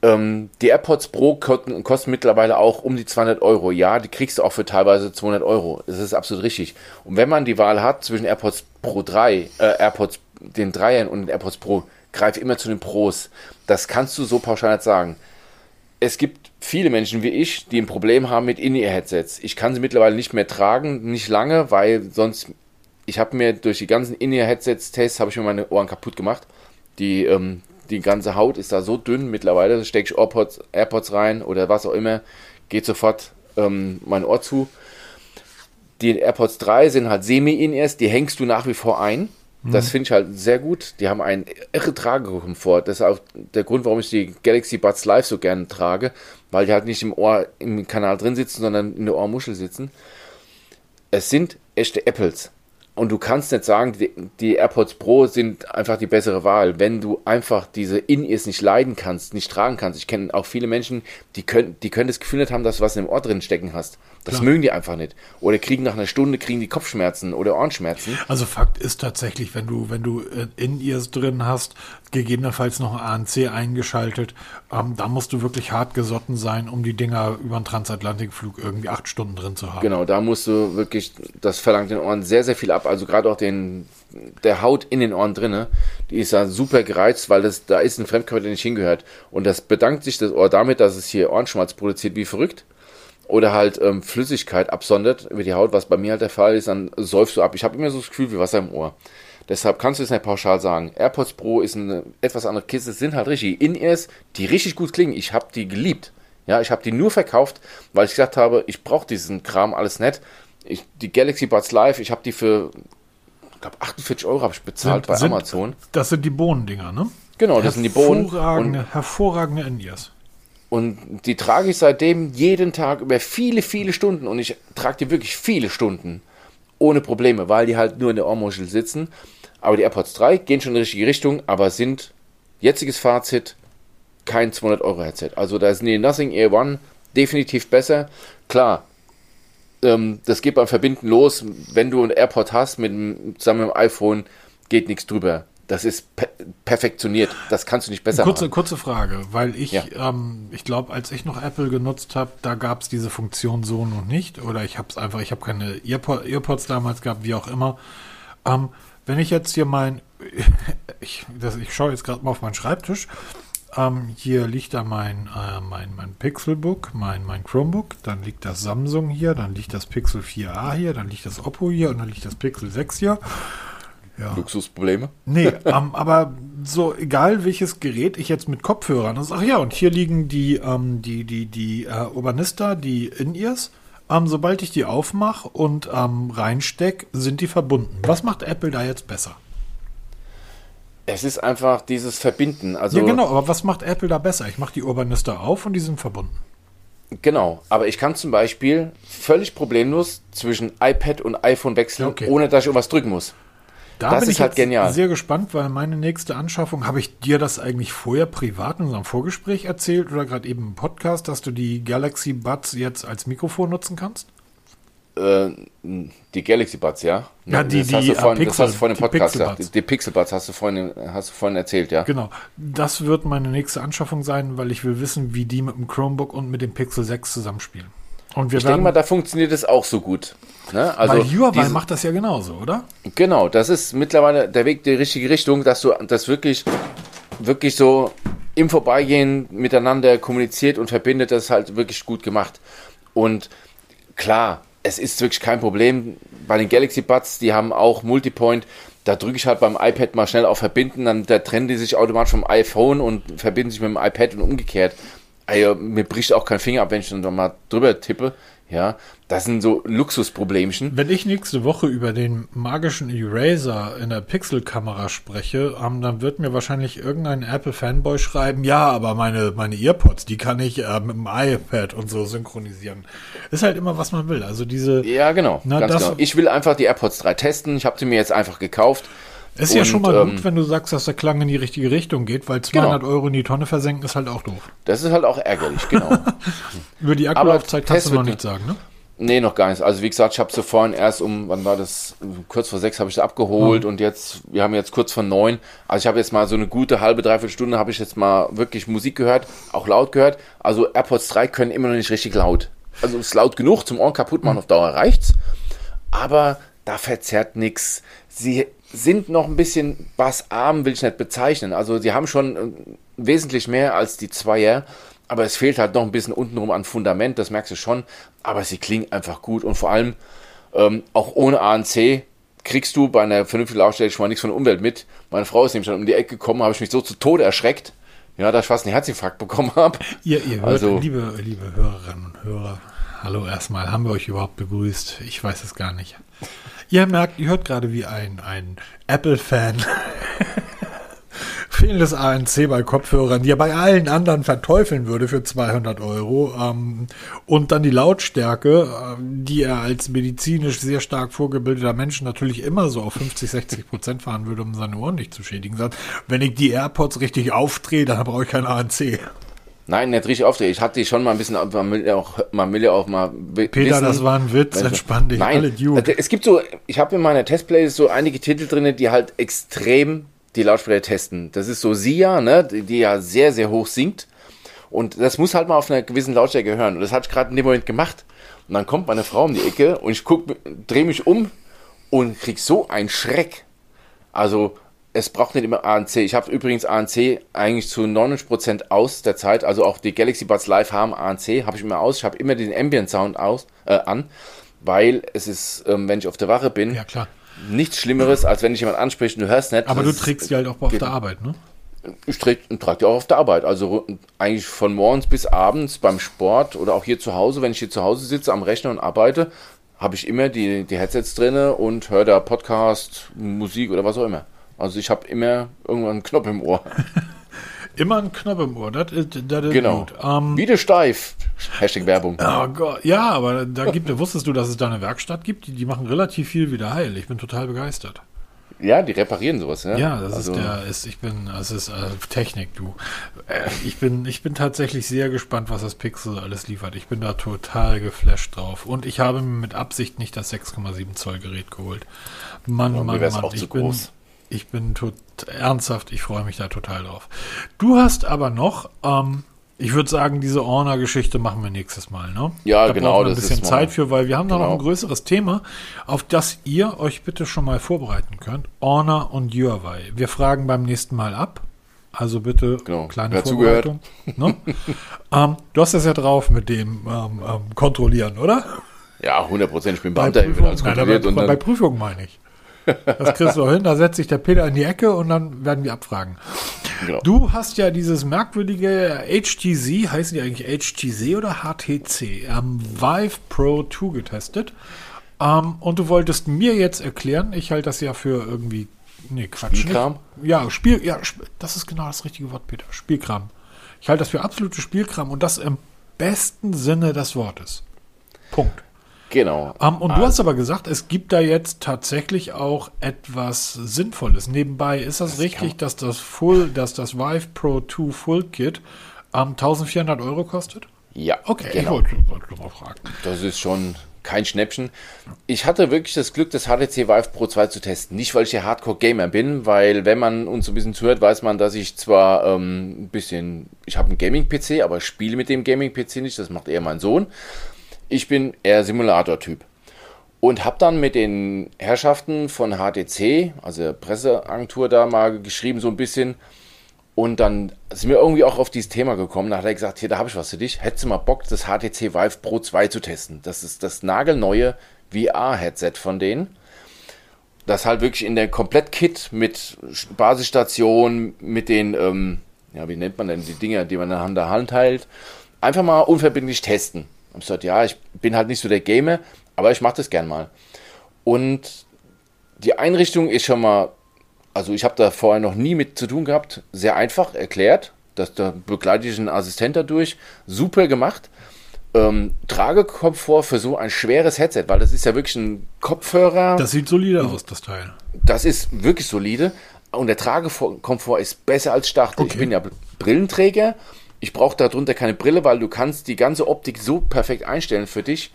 ähm, die AirPods Pro kosten, kosten mittlerweile auch um die 200 Euro. Ja, die kriegst du auch für teilweise 200 Euro. Das ist absolut richtig. Und wenn man die Wahl hat zwischen AirPods Pro 3, äh, AirPods, den Dreiern und den AirPods Pro, greif immer zu den Pros. Das kannst du so pauschal nicht sagen es gibt viele Menschen wie ich, die ein Problem haben mit In-Ear-Headsets. Ich kann sie mittlerweile nicht mehr tragen, nicht lange, weil sonst, ich habe mir durch die ganzen In-Ear-Headsets-Tests, habe ich mir meine Ohren kaputt gemacht. Die, ähm, die ganze Haut ist da so dünn mittlerweile, stecke ich AirPods, AirPods rein oder was auch immer, geht sofort ähm, mein Ohr zu. Die AirPods 3 sind halt Semi-In-Ears, die hängst du nach wie vor ein. Das finde ich halt sehr gut. Die haben einen irre Tragekomfort. Das ist auch der Grund, warum ich die Galaxy Buds Live so gerne trage, weil die halt nicht im Ohr, im Kanal drin sitzen, sondern in der Ohrmuschel sitzen. Es sind echte Apples. Und du kannst nicht sagen, die, die AirPods Pro sind einfach die bessere Wahl, wenn du einfach diese In-Ears nicht leiden kannst, nicht tragen kannst. Ich kenne auch viele Menschen, die können, die können das Gefühl nicht haben, dass du was im Ohr drin stecken hast. Das Klar. mögen die einfach nicht. Oder kriegen nach einer Stunde kriegen die Kopfschmerzen oder Ohrenschmerzen. Also Fakt ist tatsächlich, wenn du, wenn du äh, In-Ears drin hast, gegebenenfalls noch ANC eingeschaltet, ähm, da musst du wirklich hart gesotten sein, um die Dinger über einen Transatlantikflug irgendwie acht Stunden drin zu haben. Genau, da musst du wirklich, das verlangt den Ohren sehr, sehr viel ab. Also gerade auch den, der Haut in den Ohren drinne, die ist da super gereizt, weil das, da ist ein Fremdkörper, der nicht hingehört. Und das bedankt sich das Ohr damit, dass es hier Ohrenschmalz produziert wie verrückt. Oder halt ähm, Flüssigkeit absondert über die Haut, was bei mir halt der Fall ist, dann säufst du ab. Ich habe immer so das Gefühl wie Wasser im Ohr. Deshalb kannst du es nicht pauschal sagen. AirPods Pro ist eine etwas andere Kiste, es sind halt richtig In-Ears, die richtig gut klingen. Ich habe die geliebt. Ja, ich habe die nur verkauft, weil ich gesagt habe, ich brauche diesen Kram alles nicht. Ich, die Galaxy Buds Live, ich habe die für, ich glaube, 48 Euro habe ich bezahlt bei sind, Amazon. Das sind die Bohnendinger, ne? Genau, das sind die Bohnen. Und, Hervorragende, hervorragende In-Ears. und die trage ich seitdem jeden Tag über viele, viele Stunden. Und ich trage die wirklich viele Stunden ohne Probleme, weil die halt nur in der Ohrmuschel sitzen. Aber die AirPods 3 gehen schon in die richtige Richtung, aber sind jetziges Fazit kein 200 Euro Headset. Also da ist die Nothing Air One definitiv besser. Klar, ähm, das geht beim Verbinden los. Wenn du ein AirPod hast mit dem, zusammen mit dem iPhone, geht nichts drüber. Das ist per perfektioniert. Das kannst du nicht besser Kurze, machen. kurze Frage, weil ich, Ja. ähm, ich glaube, als ich noch Apple genutzt habe, da gab es diese Funktion so noch nicht. Oder ich habe es einfach, ich habe keine Earpo Earpods damals gehabt, wie auch immer. Ähm, wenn ich jetzt hier mein, ich, das, ich schaue jetzt gerade mal auf meinen Schreibtisch. Ähm, hier liegt da mein, äh, mein, mein Pixelbook, mein, mein Chromebook, dann liegt das Samsung hier, dann liegt das Pixel 4a hier, dann liegt das Oppo hier und dann liegt das Pixel 6 hier. Ja. Luxusprobleme. Nee, ähm, aber so egal welches Gerät ich jetzt mit Kopfhörern, das ach ja, und hier liegen die, ähm, die, die, die äh, Urbanista, die In-Ears. Ähm, sobald ich die aufmache und ähm, reinsteck, sind die verbunden. Was macht Apple da jetzt besser? Es ist einfach dieses Verbinden. Also ja, genau, aber was macht Apple da besser? Ich mache die Urbanista auf und die sind verbunden. Genau, aber ich kann zum Beispiel völlig problemlos zwischen iPad und iPhone wechseln, okay. ohne dass ich irgendwas drücken muss. Da Das bin ist ich halt genial. sehr gespannt, weil meine nächste Anschaffung, habe ich dir das eigentlich vorher privat in unserem Vorgespräch erzählt oder gerade eben im Podcast, dass du die Galaxy Buds jetzt als Mikrofon nutzen kannst? Äh, die Galaxy Buds, ja? Ja, die- das, hast die, du vorhin, äh, das hast du vorhin im die Podcast Pixel gesagt. Buds. Die, die Pixel Buds hast du vorhin, hast du vorhin erzählt, ja? Genau. Das wird meine nächste Anschaffung sein, weil ich will wissen, wie die mit dem Chromebook und mit dem Pixel 6 zusammenspielen. Und wir Ich denke mal, da funktioniert es auch so gut. Ne? Also weil Huawei macht das ja genauso, oder? Genau, das ist mittlerweile der Weg in die richtige Richtung, dass du das wirklich, wirklich so im Vorbeigehen miteinander kommuniziert und verbindet, das ist halt wirklich gut gemacht. Und klar, es ist wirklich kein Problem. Bei den Galaxy Buds, die haben auch Multipoint. Da drücke ich halt beim iPad mal schnell auf Verbinden, dann da trennen die sich automatisch vom iPhone und verbinden sich mit dem iPad und umgekehrt. Also, mir bricht auch kein Finger ab, wenn ich dann mal drüber tippe. Ja, das sind so Luxusproblemchen. Wenn ich nächste Woche über den magischen Eraser in der Pixelkamera spreche, ähm, dann wird mir wahrscheinlich irgendein Apple-Fanboy schreiben, ja, aber meine, meine Earpods, die kann ich äh, mit dem iPad und so synchronisieren. Ist halt immer, was man will. Also diese. Ja, genau. Na, das- genau. Ich will einfach die AirPods 3 testen. Ich habe sie mir jetzt einfach gekauft. Ist ja Und, schon mal ähm, gut, wenn du sagst, dass der Klang in die richtige Richtung geht, weil 200 Euro in die Tonne versenken ist halt auch doof. Das ist halt auch ärgerlich, genau. Über die Akkulaufzeit kannst du noch nichts sagen, ne? Nee, noch gar nicht. Also wie gesagt, ich habe sie vorhin erst um, wann war das? Kurz vor sechs habe ich sie abgeholt Hm. und jetzt, wir haben jetzt kurz vor neun. Also ich habe jetzt mal so eine gute halbe, dreiviertel Stunde habe ich jetzt mal wirklich Musik gehört, auch laut gehört. Also AirPods 3 können immer noch nicht richtig laut. Also es ist laut genug, zum Ohren kaputt machen auf Dauer reicht's. Aber da verzerrt nichts. Sie sind noch ein bisschen bassarm, will ich nicht bezeichnen. Also sie haben schon äh, wesentlich mehr als die Zweier, aber es fehlt halt noch ein bisschen untenrum an Fundament, das merkst du schon. Aber sie klingen einfach gut und vor allem ähm, auch ohne ANC kriegst du bei einer vernünftigen Lautstärke schon mal nichts von der Umwelt mit. Meine Frau ist nämlich dann um die Ecke gekommen, habe ich mich so zu Tode erschreckt, ja, dass ich fast einen Herzinfarkt bekommen habe. Ihr, ihr hört, Also- liebe, liebe Hörerinnen und Hörer, hallo erstmal, haben wir euch überhaupt begrüßt? Ich weiß es gar nicht. Ihr merkt, ihr hört gerade wie ein, ein Apple-Fan. Fehlendes ANC bei Kopfhörern, die er bei allen anderen verteufeln würde für 200 Euro. Ähm, und dann die Lautstärke, ähm, die er als medizinisch sehr stark vorgebildeter Mensch natürlich immer so auf 50, 60 Prozent fahren würde, um seine Ohren nicht zu schädigen. Sagt, wenn ich die AirPods richtig aufdrehe, dann brauche ich kein ANC. Nein, nicht richtig aufdrehen. Ich hatte die schon mal ein bisschen, man will ja auch, man will ja auch mal Peter, das war ein Witz, entspann dich, Nein, alle Dude. es gibt so, ich habe in meiner Testplaylist so einige Titel drin, die halt extrem die Lautsprecher testen. Das ist so Sia, ne, die, ja sehr, sehr hoch singt. Und das muss halt mal auf einer gewissen Lautstärke hören. Und das habe ich gerade in dem Moment gemacht. Und dann kommt meine Frau um die Ecke und ich guck, drehe mich um und krieg so einen Schreck. Also es braucht nicht immer ANC. Ich habe übrigens ANC eigentlich zu 99% aus der Zeit. Also auch die Galaxy Buds Live haben ANC, habe ich immer aus. Ich habe immer den Ambient Sound aus, äh, an, weil es ist, ähm, wenn ich auf der Wache bin, Ja, klar. nichts Schlimmeres, als wenn dich jemand anspricht und du hörst nicht. Aber du trägst die halt auch auf der Arbeit, ne? ich trage trag die auch auf der Arbeit. Also eigentlich von morgens bis abends beim Sport oder auch hier zu Hause, wenn ich hier zu Hause sitze am Rechner und arbeite, habe ich immer die, die Headsets drinne und höre da Podcast, Musik oder was auch immer. Also ich habe immer irgendwann einen Knopf im Ohr. Immer ein Knopf im Ohr, das ist, Genau. gut. Ähm, Wieder steif. Hashtag Werbung. oh Gott, ja, aber da gibt, wusstest du, dass es da eine Werkstatt gibt? Die, die machen relativ viel wieder heil. Ich bin total begeistert. Ja, die reparieren sowas. Ja, Ja, das also, ist der, ist, ich bin, das ist äh, Technik, du. Äh, ich bin, ich bin tatsächlich sehr gespannt, was das Pixel alles liefert. Ich bin da total geflasht drauf. Und ich habe mir mit Absicht nicht das 6,7 Zoll Gerät geholt. Mann, Mann, Mann, zu ich bin, groß. Ich bin tot, ernsthaft, ich freue mich da total drauf. Du hast aber noch, ähm, ich würde sagen, diese Orner-Geschichte machen wir nächstes Mal, ne? Ja, da genau, wir ein bisschen Zeit für, weil wir haben da noch ein Genau. größeres Thema, auf das ihr euch bitte schon mal vorbereiten könnt. Honor und Huawei. Wir fragen beim nächsten Mal ab. Also bitte Genau. kleine Wer? Vorbereitung. Ne? ähm, du hast das ja drauf mit dem ähm, ähm, Kontrollieren, oder? Ja, 100 Ich bin Beamter, ich bin alles Nein, kontrolliert. Und bei, bei dann, Prüfungen meine ich. Das kriegst du hin, da setzt sich der Peter in die Ecke und dann werden wir abfragen. genau. Du hast ja dieses merkwürdige HTC, heißen die eigentlich HTC oder HTC, ähm, Vive Pro 2 getestet. Ähm, und du wolltest mir jetzt erklären, ich halte das ja für irgendwie, nee, Quatsch. nicht. Spielkram? Ja, Spiel, ja, das ist genau das richtige Wort, Peter. Spielkram. Ich halte das für absolute Spielkram und das im besten Sinne des Wortes. Punkt. Genau. Ähm, und du hast aber gesagt, es gibt da jetzt tatsächlich auch etwas Sinnvolles. Nebenbei ist das, richtig, dass das Full, dass das Vive Pro 2 Full Kit ähm, 1400 Euro kostet? Ja, Okay, ich genau. wollte wollte nur mal fragen. Das ist schon kein Schnäppchen. Ich hatte wirklich das Glück, das HTC Vive Pro 2 zu testen. Nicht, weil ich der Hardcore-Gamer bin, weil wenn man uns ein bisschen zuhört, weiß man, dass ich zwar ähm, ein bisschen, ich habe einen Gaming-PC, aber ich spiele mit dem Gaming-PC nicht, das macht eher mein Sohn. Ich bin eher Simulator-Typ. Und habe dann mit den Herrschaften von HTC, also der Presseagentur da mal geschrieben, so ein bisschen, und dann sind wir irgendwie auch auf dieses Thema gekommen. Da hat er gesagt, hier, da habe ich was für dich. Hättest du mal Bock, das HTC Vive Pro 2 zu testen? Das ist das nagelneue VR-Headset von denen. Das halt wirklich in der Komplett-Kit mit Basisstation, mit den, ähm, ja, wie nennt man denn die Dinger, die man an der Hand hält, einfach mal unverbindlich testen. Und ich gesagt, ja, ich bin halt nicht so der Gamer, aber ich mache das gern mal. Und die Einrichtung ist schon mal, also ich habe da vorher noch nie mit zu tun gehabt, sehr einfach erklärt. Das, da begleite ich einen Assistent dadurch. Super gemacht. Ähm, Tragekomfort für so ein schweres Headset, weil das ist ja wirklich ein Kopfhörer. Das sieht solide aus, das Teil. Das ist wirklich solide. Und der Tragekomfort ist besser als Start. Okay. Ich bin ja Brillenträger. Ich brauche darunter keine Brille, weil du kannst die ganze Optik so perfekt einstellen für dich,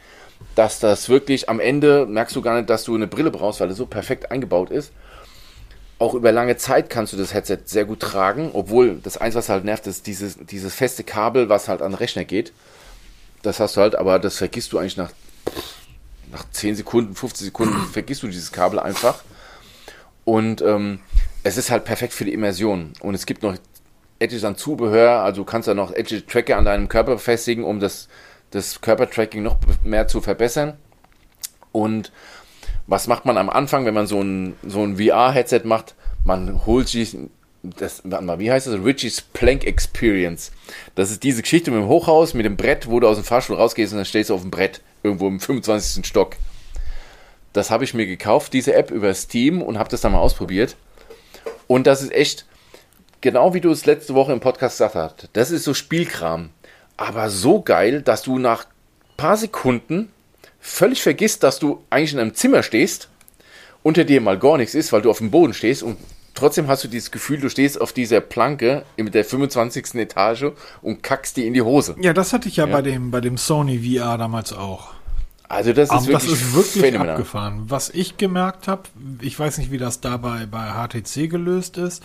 dass das wirklich am Ende merkst du gar nicht, dass du eine Brille brauchst, weil es so perfekt eingebaut ist. Auch über lange Zeit kannst du das Headset sehr gut tragen, obwohl das eins, was halt nervt, ist dieses, dieses feste Kabel, was halt an den Rechner geht. Das hast du halt, aber das vergisst du eigentlich nach, nach 10 Sekunden, 15 Sekunden, vergisst du dieses Kabel einfach. Und ähm, es ist halt perfekt für die Immersion. Und es gibt noch etliches an Zubehör, also du kannst da noch etliche Tracker an deinem Körper befestigen, um das, das Körpertracking noch mehr zu verbessern. Und was macht man am Anfang, wenn man so ein, so ein VR-Headset macht? Man holt sich das, warte mal, wie heißt das? Richie's Plank Experience. Das ist diese Geschichte mit dem Hochhaus, mit dem Brett, wo du aus dem Fahrstuhl rausgehst und dann stehst du auf dem Brett, irgendwo im 25. Stock. Das habe ich mir gekauft, diese App über Steam und habe das dann mal ausprobiert. Und das ist echt, genau wie du es letzte Woche im Podcast gesagt hast, das ist so Spielkram. Aber so geil, dass du nach paar Sekunden völlig vergisst, dass du eigentlich in einem Zimmer stehst, unter dir mal gar nichts ist, weil du auf dem Boden stehst und trotzdem hast du dieses Gefühl, du stehst auf dieser Planke in der 25. Etage und kackst die in die Hose. Ja, das hatte ich ja, Ja. bei dem bei dem Sony VR damals auch. Also das ist Aber das wirklich, ist wirklich phänomenal. abgefahren. Was ich gemerkt habe, ich weiß nicht, wie das dabei bei HTC gelöst ist,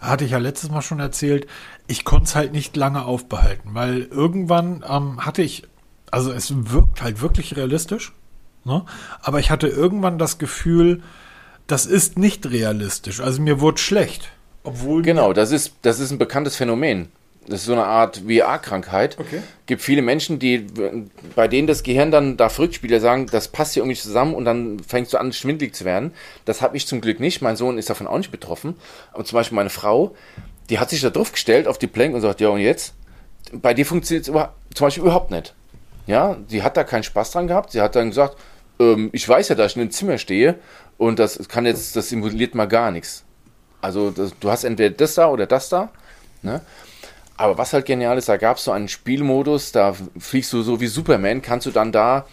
hatte ich ja letztes Mal schon erzählt, ich konnte es halt nicht lange aufbehalten, weil irgendwann ähm, hatte ich, also es wirkt halt wirklich realistisch, ne? aber ich hatte irgendwann das Gefühl, das ist nicht realistisch. Also mir wurde schlecht. Obwohl Genau, das ist, das ist ein bekanntes Phänomen. Das ist so eine Art VR-Krankheit. Okay. Gibt viele Menschen, die, bei denen das Gehirn dann da Rückspieler sagen, das passt hier irgendwie zusammen und dann fängst du an, schwindlig zu werden. Das habe ich zum Glück nicht. Mein Sohn ist davon auch nicht betroffen. Und zum Beispiel meine Frau, die hat sich da drauf gestellt auf die Plank und sagt, ja und jetzt? Bei dir funktioniert es zum Beispiel überhaupt nicht. Ja, sie hat da keinen Spaß dran gehabt. Sie hat dann gesagt, ähm, ich weiß ja, dass ich in einem Zimmer stehe und das kann jetzt, das simuliert mal gar nichts. Also das, du hast entweder das da oder das da. Ne? Aber was halt genial ist, da gab es so einen Spielmodus, da fliegst du so wie Superman, kannst du dann da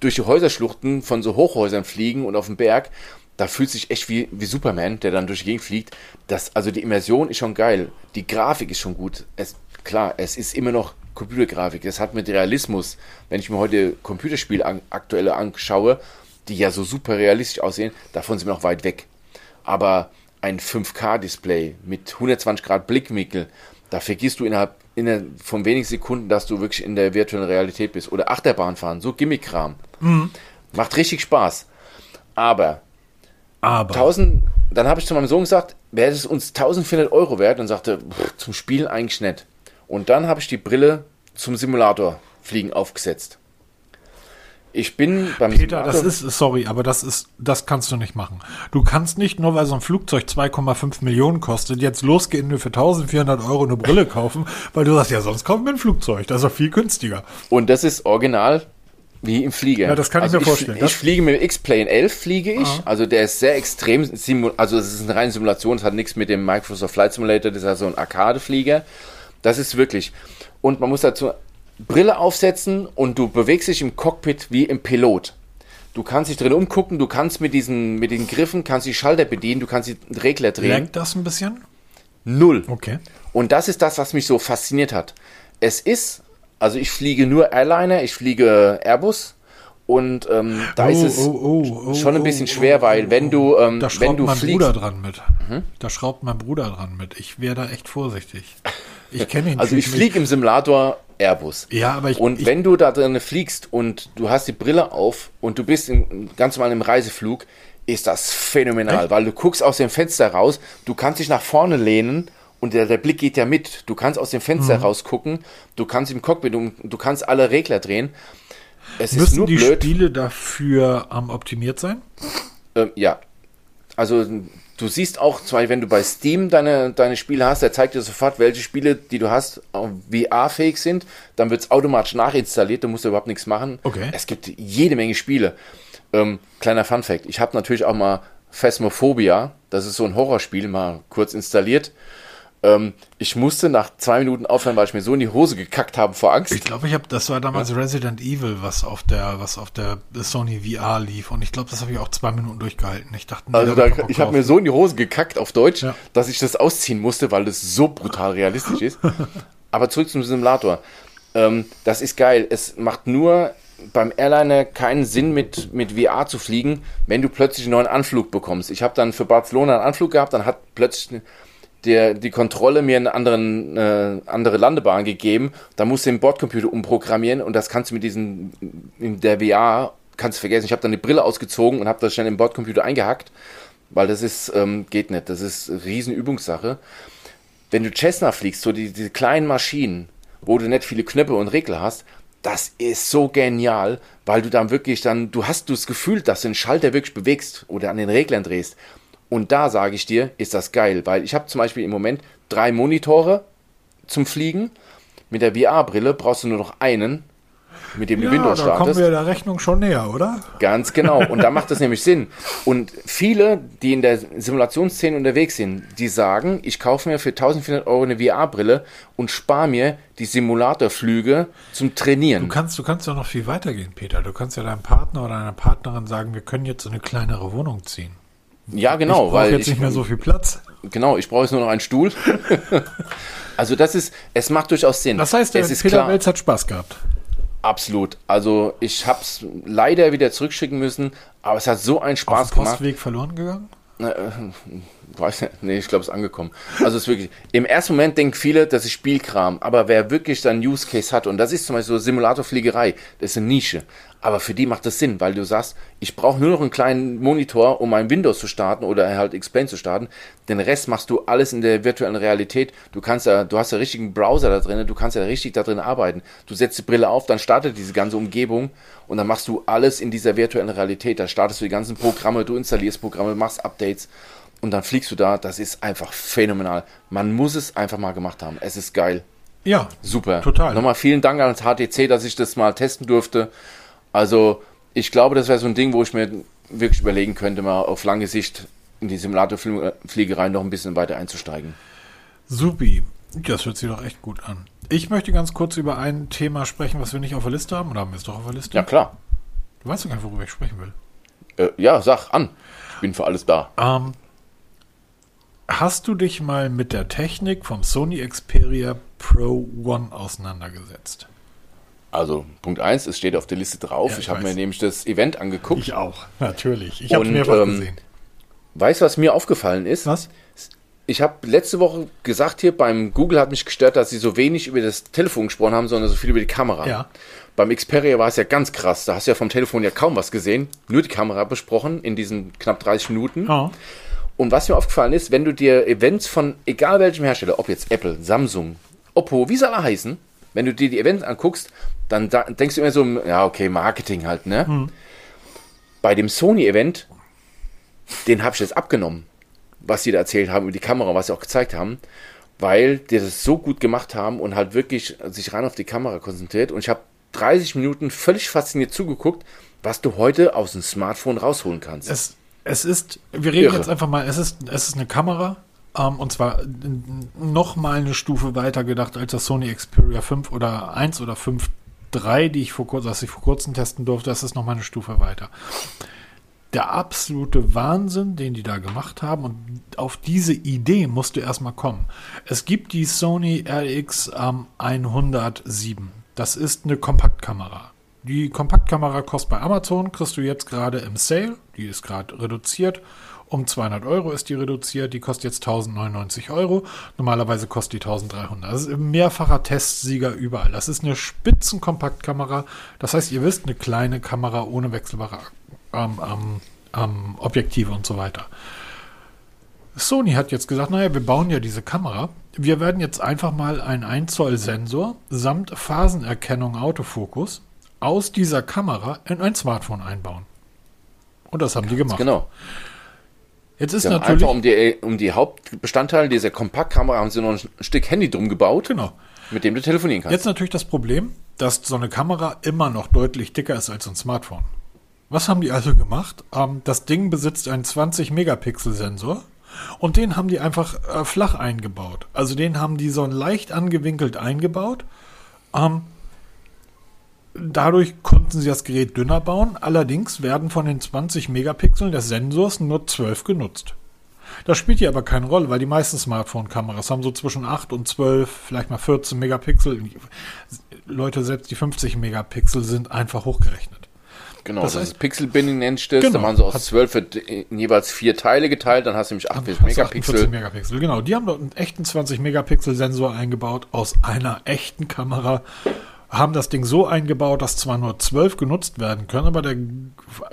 durch die Häuserschluchten von so Hochhäusern fliegen und auf dem Berg. Da fühlt sich echt wie, wie Superman, der dann durch die Gegend fliegt. Das, also die Immersion ist schon geil. Die Grafik ist schon gut. Es, klar, es ist immer noch Computergrafik. Es hat mit Realismus, wenn ich mir heute Computerspiele an, aktuelle anschaue, die ja so super realistisch aussehen, davon sind wir noch weit weg. Aber ein 5K-Display mit 120 Grad Blickwinkel, da vergisst du innerhalb, innerhalb von wenigen Sekunden, dass du wirklich in der virtuellen Realität bist. Oder Achterbahn fahren, so Gimmick-Kram. Macht richtig Spaß. Aber aber 1000, dann habe ich zu meinem Sohn gesagt, wäre es uns 1400 Euro wert? Und sagte, pff, zum Spielen eigentlich nicht. Und dann habe ich die Brille zum Simulator fliegen aufgesetzt. Ich bin beim Peter, das ist, sorry, aber das ist, das kannst du nicht machen. Du kannst nicht nur, weil so ein Flugzeug 2,5 Millionen kostet, jetzt losgehen und nur für 1400 Euro eine Brille kaufen, weil du sagst, ja, sonst kaufen wir ein Flugzeug, das ist doch viel günstiger. Und das ist original wie im Flieger. Ja, das kann ich mir vorstellen. Ich, Das- fliege mit dem X-Plane 11, fliege ich. Also der ist sehr extrem, also es ist eine reine Simulation, es hat nichts mit dem Microsoft Flight Simulator, das ist ja so ein Arcade-Flieger. Das ist wirklich. Und man muss dazu Brille aufsetzen und du bewegst dich im Cockpit wie im Pilot. Du kannst dich drin umgucken, du kannst mit diesen, mit den Griffen, kannst die Schalter bedienen, du kannst die Regler drehen. Leckt das ein bisschen? Null. Okay. Und das ist das, was mich so fasziniert hat. Es ist, also ich fliege nur Airliner, ich fliege Airbus und ähm, da ist es oh, schon ein bisschen schwer, weil wenn du, ähm, Da wenn schraubt du mein fliegst, Bruder dran mit. Da schraubt mein Bruder dran mit. Ich wäre da echt vorsichtig. Ich kenne ihn. also ich fliege im Simulator Airbus. Ja, aber ich- und ich- wenn du da drin fliegst und du hast die Brille auf und du bist in, ganz normal im Reiseflug, ist das phänomenal, Echt? weil du guckst aus dem Fenster raus, du kannst dich nach vorne lehnen und der, der Blick geht ja mit. Du kannst aus dem Fenster Mhm. rausgucken, du kannst im Cockpit, du, du kannst alle Regler drehen. Es ist Müssen nur die blöd. Spiele dafür ähm, optimiert sein? Ähm, ja. Also du siehst auch, zwar wenn du bei Steam deine, deine Spiele hast, der zeigt dir sofort, welche Spiele, die du hast, VR-fähig sind. Dann wird es automatisch nachinstalliert, du musst überhaupt nichts machen. Okay. Es gibt jede Menge Spiele. Ähm, kleiner Fun-Fact: Ich habe natürlich auch mal Phasmophobia, das ist so ein Horrorspiel, mal kurz installiert. Ähm, ich musste nach zwei Minuten aufhören, weil ich mir so in die Hose gekackt habe vor Angst. Ich glaube, ich habe, das war damals ja. Resident Evil, was auf der, was auf der Sony VR lief. Und ich glaube, das habe ich auch zwei Minuten durchgehalten. Ich dachte, nee, also da, ich habe mir so in die Hose gekackt auf Deutsch, ja. dass ich das ausziehen musste, weil das so brutal realistisch ist. Aber zurück zum Simulator. Ähm, das ist geil. Es macht nur beim Airliner keinen Sinn, mit, mit VR zu fliegen, wenn du plötzlich einen neuen Anflug bekommst. Ich habe dann für Barcelona einen Anflug gehabt, dann hat plötzlich der, die Kontrolle mir eine anderen, äh, andere Landebahn gegeben. Da musst du den Bordcomputer umprogrammieren und das kannst du mit diesen, in der VR, kannst du vergessen. Ich habe dann die Brille ausgezogen und habe das schnell im Bordcomputer eingehackt, weil das ist, ähm, geht nicht. Das ist eine riesen Übungssache. Wenn du Cessna fliegst, so die, diese kleinen Maschinen, wo du nicht viele Knöpfe und Regler hast, das ist so genial, weil du dann wirklich dann, du hast das Gefühl, dass du den Schalter wirklich bewegst oder an den Reglern drehst. Und da sage ich dir, ist das geil, weil ich habe zum Beispiel im Moment drei Monitore zum Fliegen. Mit der VR-Brille brauchst du nur noch einen, mit dem ja, du Windows da startest. kommen wir der Rechnung schon näher, oder? Ganz genau. Und da macht das nämlich Sinn. Und viele, die in der Simulationsszene unterwegs sind, die sagen, ich kaufe mir für 1400 Euro eine VR-Brille und spare mir die Simulatorflüge zum Trainieren. Du kannst, du kannst ja noch viel weiter gehen, Peter. Du kannst ja deinem Partner oder deiner Partnerin sagen, wir können jetzt in eine kleinere Wohnung ziehen. Ja, genau. Ich brauche jetzt nicht mehr so viel Platz. Genau, ich brauche jetzt nur noch einen Stuhl. also das ist, es macht durchaus Sinn. Das heißt, der es ist Peter klar, Welz hat Spaß gehabt. Absolut. Also ich habe es leider wieder zurückschicken müssen, aber es hat so einen Spaß Auf dem gemacht. Postweg verloren gegangen? Weiß nicht, nee, ich glaube, es ist angekommen. Also es ist wirklich, im ersten Moment denken viele, das ist Spielkram, aber wer wirklich dann Use Case hat, und das ist zum Beispiel so Simulatorfliegerei, das ist eine Nische. Aber für die macht das Sinn, weil du sagst, ich brauche nur noch einen kleinen Monitor, um mein Windows zu starten oder halt Explain zu starten. Den Rest machst du alles in der virtuellen Realität. Du kannst ja, du hast ja richtigen Browser da drin, du kannst ja richtig da drin arbeiten. Du setzt die Brille auf, dann startet diese ganze Umgebung und dann machst du alles in dieser virtuellen Realität. Da startest du die ganzen Programme, du installierst Programme, machst Updates und dann fliegst du da. Das ist einfach phänomenal. Man muss es einfach mal gemacht haben. Es ist geil. Ja, super. Total. Nochmal vielen Dank ans HTC, dass ich das mal testen durfte. Also, ich glaube, das wäre so ein Ding, wo ich mir wirklich überlegen könnte, mal auf lange Sicht in die Simulatorfliegerei noch ein bisschen weiter einzusteigen. Supi. Das hört sich doch echt gut an. Ich möchte ganz kurz über ein Thema sprechen, was wir nicht auf der Liste haben. Oder haben wir es doch auf der Liste? Ja, klar. Du weißt doch gar nicht, worüber ich sprechen will. Äh, ja, sag an. Ich bin für alles da. Ähm, hast du dich mal mit der Technik vom Sony Xperia Pro One auseinandergesetzt? Also Punkt 1, es steht auf der Liste drauf. Ja, ich, ich habe mir nämlich das Event angeguckt. Ich auch, natürlich. Ich habe es mehrfach ähm, gesehen. Weißt du, was mir aufgefallen ist? Was? Ich habe letzte Woche gesagt hier, beim Google hat mich gestört, dass sie so wenig über das Telefon gesprochen haben, sondern so viel über die Kamera. Ja. Beim Xperia war es ja ganz krass. Da hast du ja vom Telefon ja kaum was gesehen. Nur die Kamera besprochen in diesen knapp 30 Minuten. Oh. Und was mir aufgefallen ist, wenn du dir Events von egal welchem Hersteller, ob jetzt Apple, Samsung, Oppo, wie sie alle heißen, wenn du dir die Events anguckst, dann da, denkst du immer so, ja, okay, Marketing halt, ne? Hm. Bei dem Sony-Event, den habe ich jetzt abgenommen, was sie da erzählt haben über die Kamera, was sie auch gezeigt haben, weil die das so gut gemacht haben und halt wirklich sich rein auf die Kamera konzentriert. Und ich habe 30 Minuten völlig fasziniert zugeguckt, was du heute aus dem Smartphone rausholen kannst. Es, es ist, wir reden Irre. jetzt einfach mal, es ist, es ist eine Kamera, um, ähm, und zwar noch mal eine Stufe weiter gedacht als das Sony Xperia 5 oder 1 oder 5 3, die ich vor, was ich vor kurzem testen durfte, das ist noch mal eine Stufe weiter. Der absolute Wahnsinn, den die da gemacht haben und auf diese Idee musst du erstmal kommen. Es gibt die Sony RX ähm, 107. Das ist eine Kompaktkamera. Die Kompaktkamera kostet bei Amazon, kriegst du jetzt gerade im Sale, die ist gerade reduziert um 200 Euro ist die reduziert. Die kostet jetzt 1099 Euro. Normalerweise kostet die 1300. Das ist mehrfacher Testsieger überall. Das ist eine Spitzenkompaktkamera. Das heißt, ihr wisst, eine kleine Kamera ohne wechselbare ähm, ähm, ähm, Objektive und so weiter. Sony hat jetzt gesagt, naja, wir bauen ja diese Kamera. Wir werden jetzt einfach mal einen 1 Zoll Sensor samt Phasenerkennung Autofokus aus dieser Kamera in ein Smartphone einbauen. Und das haben die gemacht. Genau. Jetzt ist natürlich. einfach um die, um die Hauptbestandteile dieser Kompaktkamera haben sie noch ein Stück Handy drum gebaut, Genau. mit dem du telefonieren kannst. Jetzt natürlich das Problem, dass so eine Kamera immer noch deutlich dicker ist als ein Smartphone. Was haben die also gemacht? Ähm, das Ding besitzt einen 20-Megapixel-Sensor und den haben die einfach äh, flach eingebaut. Also den haben die so leicht angewinkelt eingebaut. Dadurch konnten sie das Gerät dünner bauen. Allerdings werden von den 20 Megapixeln des Sensors nur 12 genutzt. Das spielt hier aber keine Rolle, weil die meisten Smartphone-Kameras haben so zwischen 8 und 12, vielleicht mal 14 Megapixel. Leute, selbst die 50 Megapixel sind einfach hochgerechnet. Genau, Das das, heißt- ist Pixel-Binning nennst du das. Genau. Da machen sie aus Hat- 12 wird in jeweils vier Teile geteilt, dann hast du nämlich 48 Hast du Megapixel. 48 Megapixel, genau. Die haben dort einen echten 20 Megapixel Sensor eingebaut aus einer echten Kamera. Haben das Ding so eingebaut, dass zwar nur 12 genutzt werden können, aber der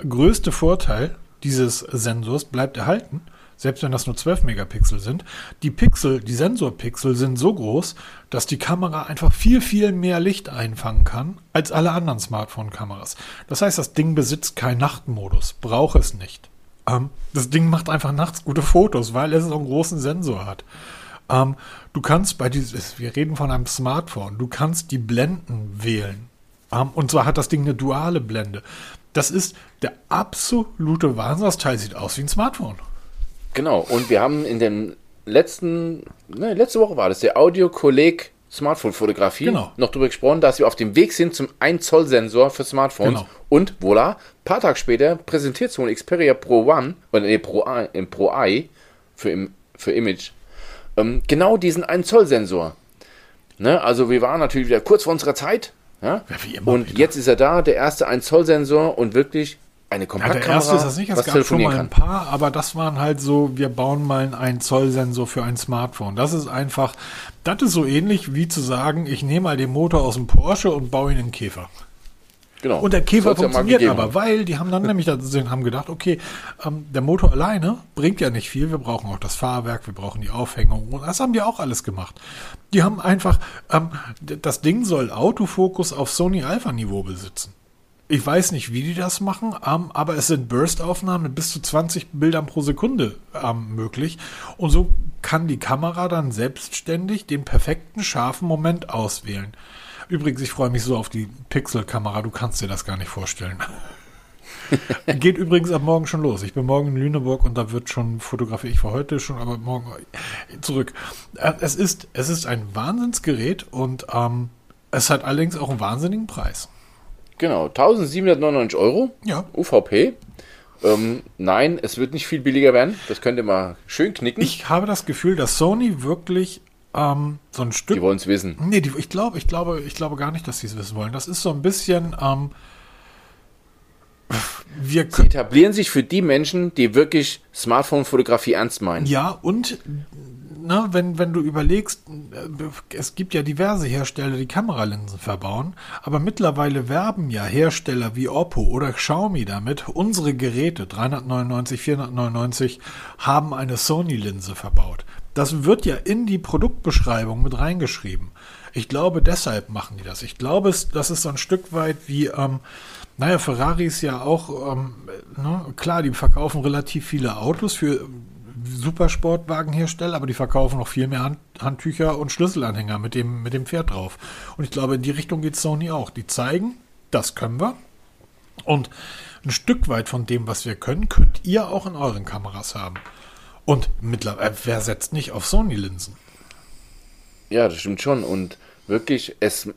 größte Vorteil dieses Sensors bleibt erhalten, selbst wenn das nur 12 Megapixel sind. Die Pixel, die Sensorpixel sind so groß, dass die Kamera einfach viel, viel mehr Licht einfangen kann als alle anderen Smartphone-Kameras. Das heißt, das Ding besitzt keinen Nachtmodus, braucht es nicht. Ähm, das Ding macht einfach nachts gute Fotos, weil es so einen großen Sensor hat. Ähm, du kannst bei dieses, wir reden von einem Smartphone, du kannst die Blenden wählen. Ähm, und zwar hat das Ding eine duale Blende. Das ist der absolute Wahnsinn. Das Teil sieht aus wie ein Smartphone. Genau, und wir haben in den letzten, ne, letzte Woche war das, der Audio-Kolleg Smartphone-Fotografie Genau. noch darüber gesprochen, dass wir auf dem Weg sind zum 1-Zoll-Sensor für Smartphones. Genau. Und voilà, paar Tage später präsentiert Sony Xperia Pro One, oder nee, Pro, I, im Pro I für, für Image, ähm, genau diesen 1-Zoll-Sensor. Ne, also wir waren natürlich wieder kurz vor unserer Zeit. Ja? Ja, wie immer und wieder. jetzt ist er da, der erste 1-Zoll-Sensor und wirklich eine Ja, Kompaktkamera, der erste ist das nicht, es gab schon mal ein paar, aber das waren halt so, wir bauen mal einen Zoll-Sensor für ein Smartphone. Das ist einfach, das ist so ähnlich wie zu sagen, ich nehme mal den Motor aus dem Porsche und baue ihn in den Käfer. Genau. Und der Käfer Soll's ja funktioniert gegeben aber, weil die haben dann nämlich haben gedacht, okay, ähm, der Motor alleine bringt ja nicht viel. Wir brauchen auch das Fahrwerk, wir brauchen die Aufhängung. Und das haben die auch alles gemacht. Die haben einfach, ähm, das Ding soll Autofokus auf Sony Alpha Niveau besitzen. Ich weiß nicht, wie die das machen, ähm, aber es sind Burst-Aufnahmen mit bis zu 20 Bildern pro Sekunde ähm, möglich. Und so kann die Kamera dann selbstständig den perfekten scharfen Moment auswählen. Übrigens, ich freue mich so auf die Pixel-Kamera, du kannst dir das gar nicht vorstellen. Geht übrigens ab morgen schon los. Ich bin morgen in Lüneburg und da wird schon fotografiert. Ich war heute schon, aber morgen zurück. Äh, Es ist, es ist ein Wahnsinnsgerät und ähm, es hat allerdings auch einen wahnsinnigen Preis. Genau, 1799 Euro. Ja. UVP. Ähm, nein, es wird nicht viel billiger werden. Das könnt ihr mal schön knicken. Ich habe das Gefühl, dass Sony wirklich ähm, so ein Stück die wollen es wissen. Nee, die, ich glaube, ich glaube, ich glaube gar nicht, dass sie es wissen wollen. Das ist so ein bisschen, ähm, wir Sie etablieren sich für die Menschen, die wirklich Smartphone-Fotografie ernst meinen. ja, und, ne, wenn, wenn du überlegst, äh, es gibt ja diverse Hersteller, die Kameralinsen verbauen, aber mittlerweile werben ja Hersteller wie Oppo oder Xiaomi damit, unsere Geräte, 399, 499, haben eine Sony-Linse verbaut. Das wird ja in die Produktbeschreibung mit reingeschrieben. Ich glaube, deshalb machen die das. Ich glaube, das ist so ein Stück weit wie, ähm, naja, Ferrari ist ja auch, ähm, ne, klar, die verkaufen relativ viele Autos für Supersportwagenhersteller, aber die verkaufen noch viel mehr Hand, Handtücher und Schlüsselanhänger mit dem, mit dem Pferd drauf. Und ich glaube, in die Richtung geht Sony auch. Die zeigen, das können wir. Und ein Stück weit von dem, was wir können, könnt ihr auch in euren Kameras haben. Und mittlerweile, wer setzt nicht auf Sony-Linsen? Ja, das stimmt schon. Und wirklich, es,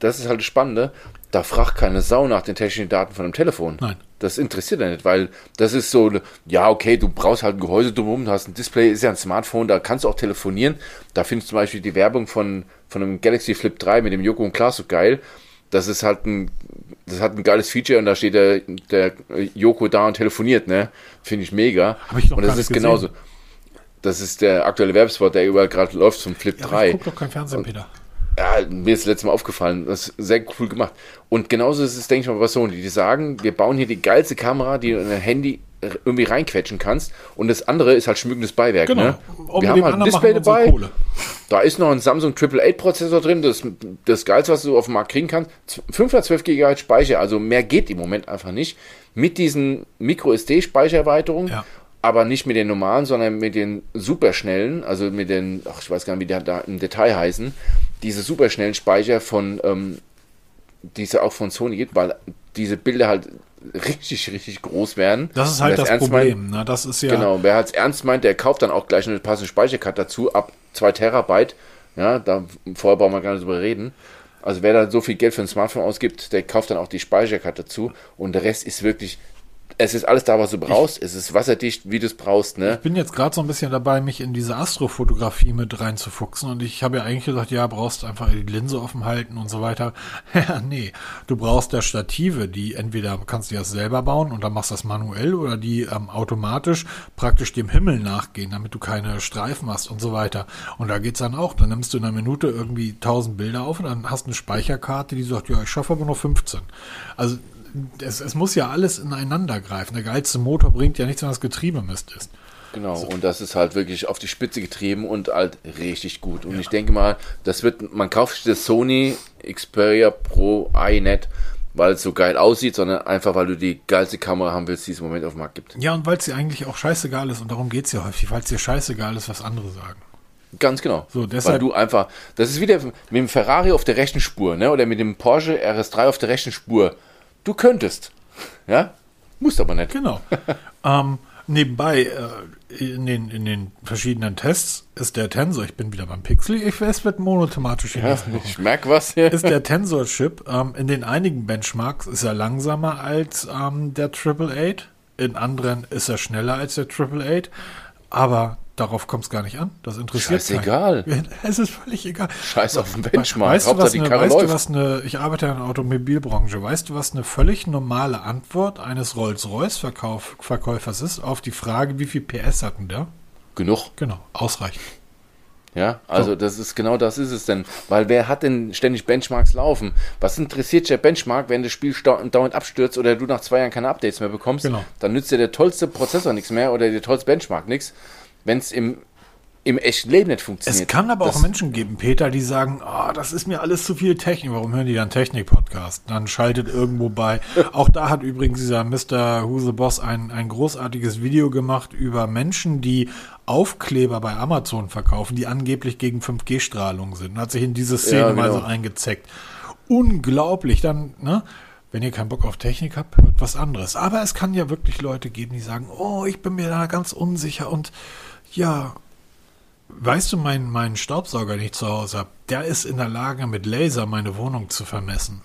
das ist halt das Spannende. Da fragt keine Sau nach den technischen Daten von dem Telefon. Nein. Das interessiert ja nicht, weil das ist so, ja, okay, du brauchst halt ein Gehäuse drumherum, du hast ein Display, ist ja ein Smartphone, da kannst du auch telefonieren. Da findest du zum Beispiel die Werbung von, von einem Galaxy Flip 3 mit dem Joko und Klaas so geil. Das ist halt ein, das hat ein geiles Feature und da steht der, der Joko da und telefoniert, ne? Finde ich mega. Hab ich noch und das ist gesehen. genauso. Das ist der aktuelle Werbespot, der überall gerade läuft zum Flip Ja, aber 3. ich guck doch kein Fernsehen, Peter. Ja, mir ist das letzte Mal aufgefallen. Das ist sehr cool gemacht. Und genauso ist es, denke ich mal, bei Sony. Die sagen, wir bauen hier die geilste Kamera, die ein Handy irgendwie reinquetschen kannst. Und das andere ist halt schmückendes Beiwerk. Genau. Ne? Wir haben halt ein Display dabei. Da ist noch ein Samsung 888 Prozessor drin. Das, das Geilste, was du auf dem Markt kriegen kannst. 512 GB Speicher. Also mehr geht im Moment einfach nicht. Mit diesen Micro SD Speichererweiterungen. Ja. aber nicht mit den normalen, sondern mit den superschnellen, also mit den, ach, ich weiß gar nicht, wie die da im Detail heißen, diese superschnellen Speicher von, ähm, die es ja auch von Sony gibt, weil diese Bilder halt richtig, richtig groß werden. Das ist halt das Problem. Meint, ne? Das ist ja. Genau, wer halt ernst meint, der kauft dann auch gleich eine passende Speicherkarte dazu, ab 2 Terabyte. Ja, da vorher brauchen wir gar nicht drüber reden. Also wer da so viel Geld für ein Smartphone ausgibt, der kauft dann auch die Speicherkarte dazu und der Rest ist wirklich es ist alles da, was du brauchst. Ich, es ist wasserdicht, wie du es brauchst. Ne? Ich bin jetzt gerade so ein bisschen dabei, mich in diese Astrofotografie mit reinzufuchsen. Und ich habe ja eigentlich gesagt, ja, brauchst einfach die Linse offen halten und so weiter. ja, nee. Du brauchst ja Stative, die entweder kannst du das selber bauen und dann machst du das manuell oder die ähm, automatisch praktisch dem Himmel nachgehen, damit du keine Streifen hast und so weiter. Und da geht's dann auch. Dann nimmst du in einer Minute irgendwie 1000 Bilder auf und dann hast du eine Speicherkarte, die sagt, ja, ich schaffe aber nur 15. Also es, es muss ja alles ineinander greifen. Der geilste Motor bringt ja nichts, wenn das Getriebe Mist ist. Genau, so. und das ist halt wirklich auf die Spitze getrieben und halt richtig gut. Und ja. ich denke mal, das wird, man kauft sich das Sony Xperia Pro i nicht, weil es so geil aussieht, sondern einfach, weil du die geilste Kamera haben willst, die es im Moment auf dem Markt gibt. Ja, und weil es dir eigentlich auch scheißegal ist, und darum geht es ja häufig, weil es dir scheißegal ist, was andere sagen. Ganz genau. So, deshalb, weil du einfach, das ist wieder mit dem Ferrari auf der rechten Spur, ne? Oder mit dem Porsche RS3 auf der rechten Spur Du könntest. Ja? Musst aber nicht. Genau. ähm, nebenbei, äh, in, den, in den verschiedenen Tests ist der Tensor, ich bin wieder beim Pixel, ich, es wird monothematisch ja, Ich merke was hier. Ist der Tensor-Chip ähm, in den einigen Benchmarks ist er langsamer als ähm, der Triple Eight. In anderen ist er schneller als der Triple Eight. Aber Darauf kommt es gar nicht an. Das interessiert Scheiß egal. Es ist völlig egal. Scheiß auf den Benchmark. Weißt, du, was eine, weißt du, was eine, ich arbeite in der Automobilbranche, weißt du, was eine völlig normale Antwort eines Rolls-Royce-Verkäufers ist auf die Frage, wie viel PS hatten der? Genug. Genau, ausreichend. Ja, also so. das ist genau das ist es denn. Weil wer hat denn ständig Benchmarks laufen? Was interessiert der Benchmark, wenn das Spiel dauernd abstürzt oder du nach zwei Jahren keine Updates mehr bekommst? Genau. Dann nützt dir der tollste Prozessor nichts mehr oder der tollste Benchmark nichts wenn es im, im echten Leben nicht funktioniert. Es kann aber auch Menschen geben, Peter, die sagen, oh, das ist mir alles zu viel Technik. Warum hören die dann Technik-Podcast? Dann schaltet irgendwo bei. Auch da hat übrigens dieser Mr. Huse Boss ein, ein großartiges Video gemacht über Menschen, die Aufkleber bei Amazon verkaufen, die angeblich gegen 5G-Strahlung sind. Hat sich in diese Szene ja, genau. mal so eingezeckt. Unglaublich. Dann, ne? Wenn ihr keinen Bock auf Technik habt, hört was anderes. Aber es kann ja wirklich Leute geben, die sagen, oh, ich bin mir da ganz unsicher und ja, weißt du, mein, mein Staubsauger, den ich zu Hause habe, der ist in der Lage, mit Laser meine Wohnung zu vermessen.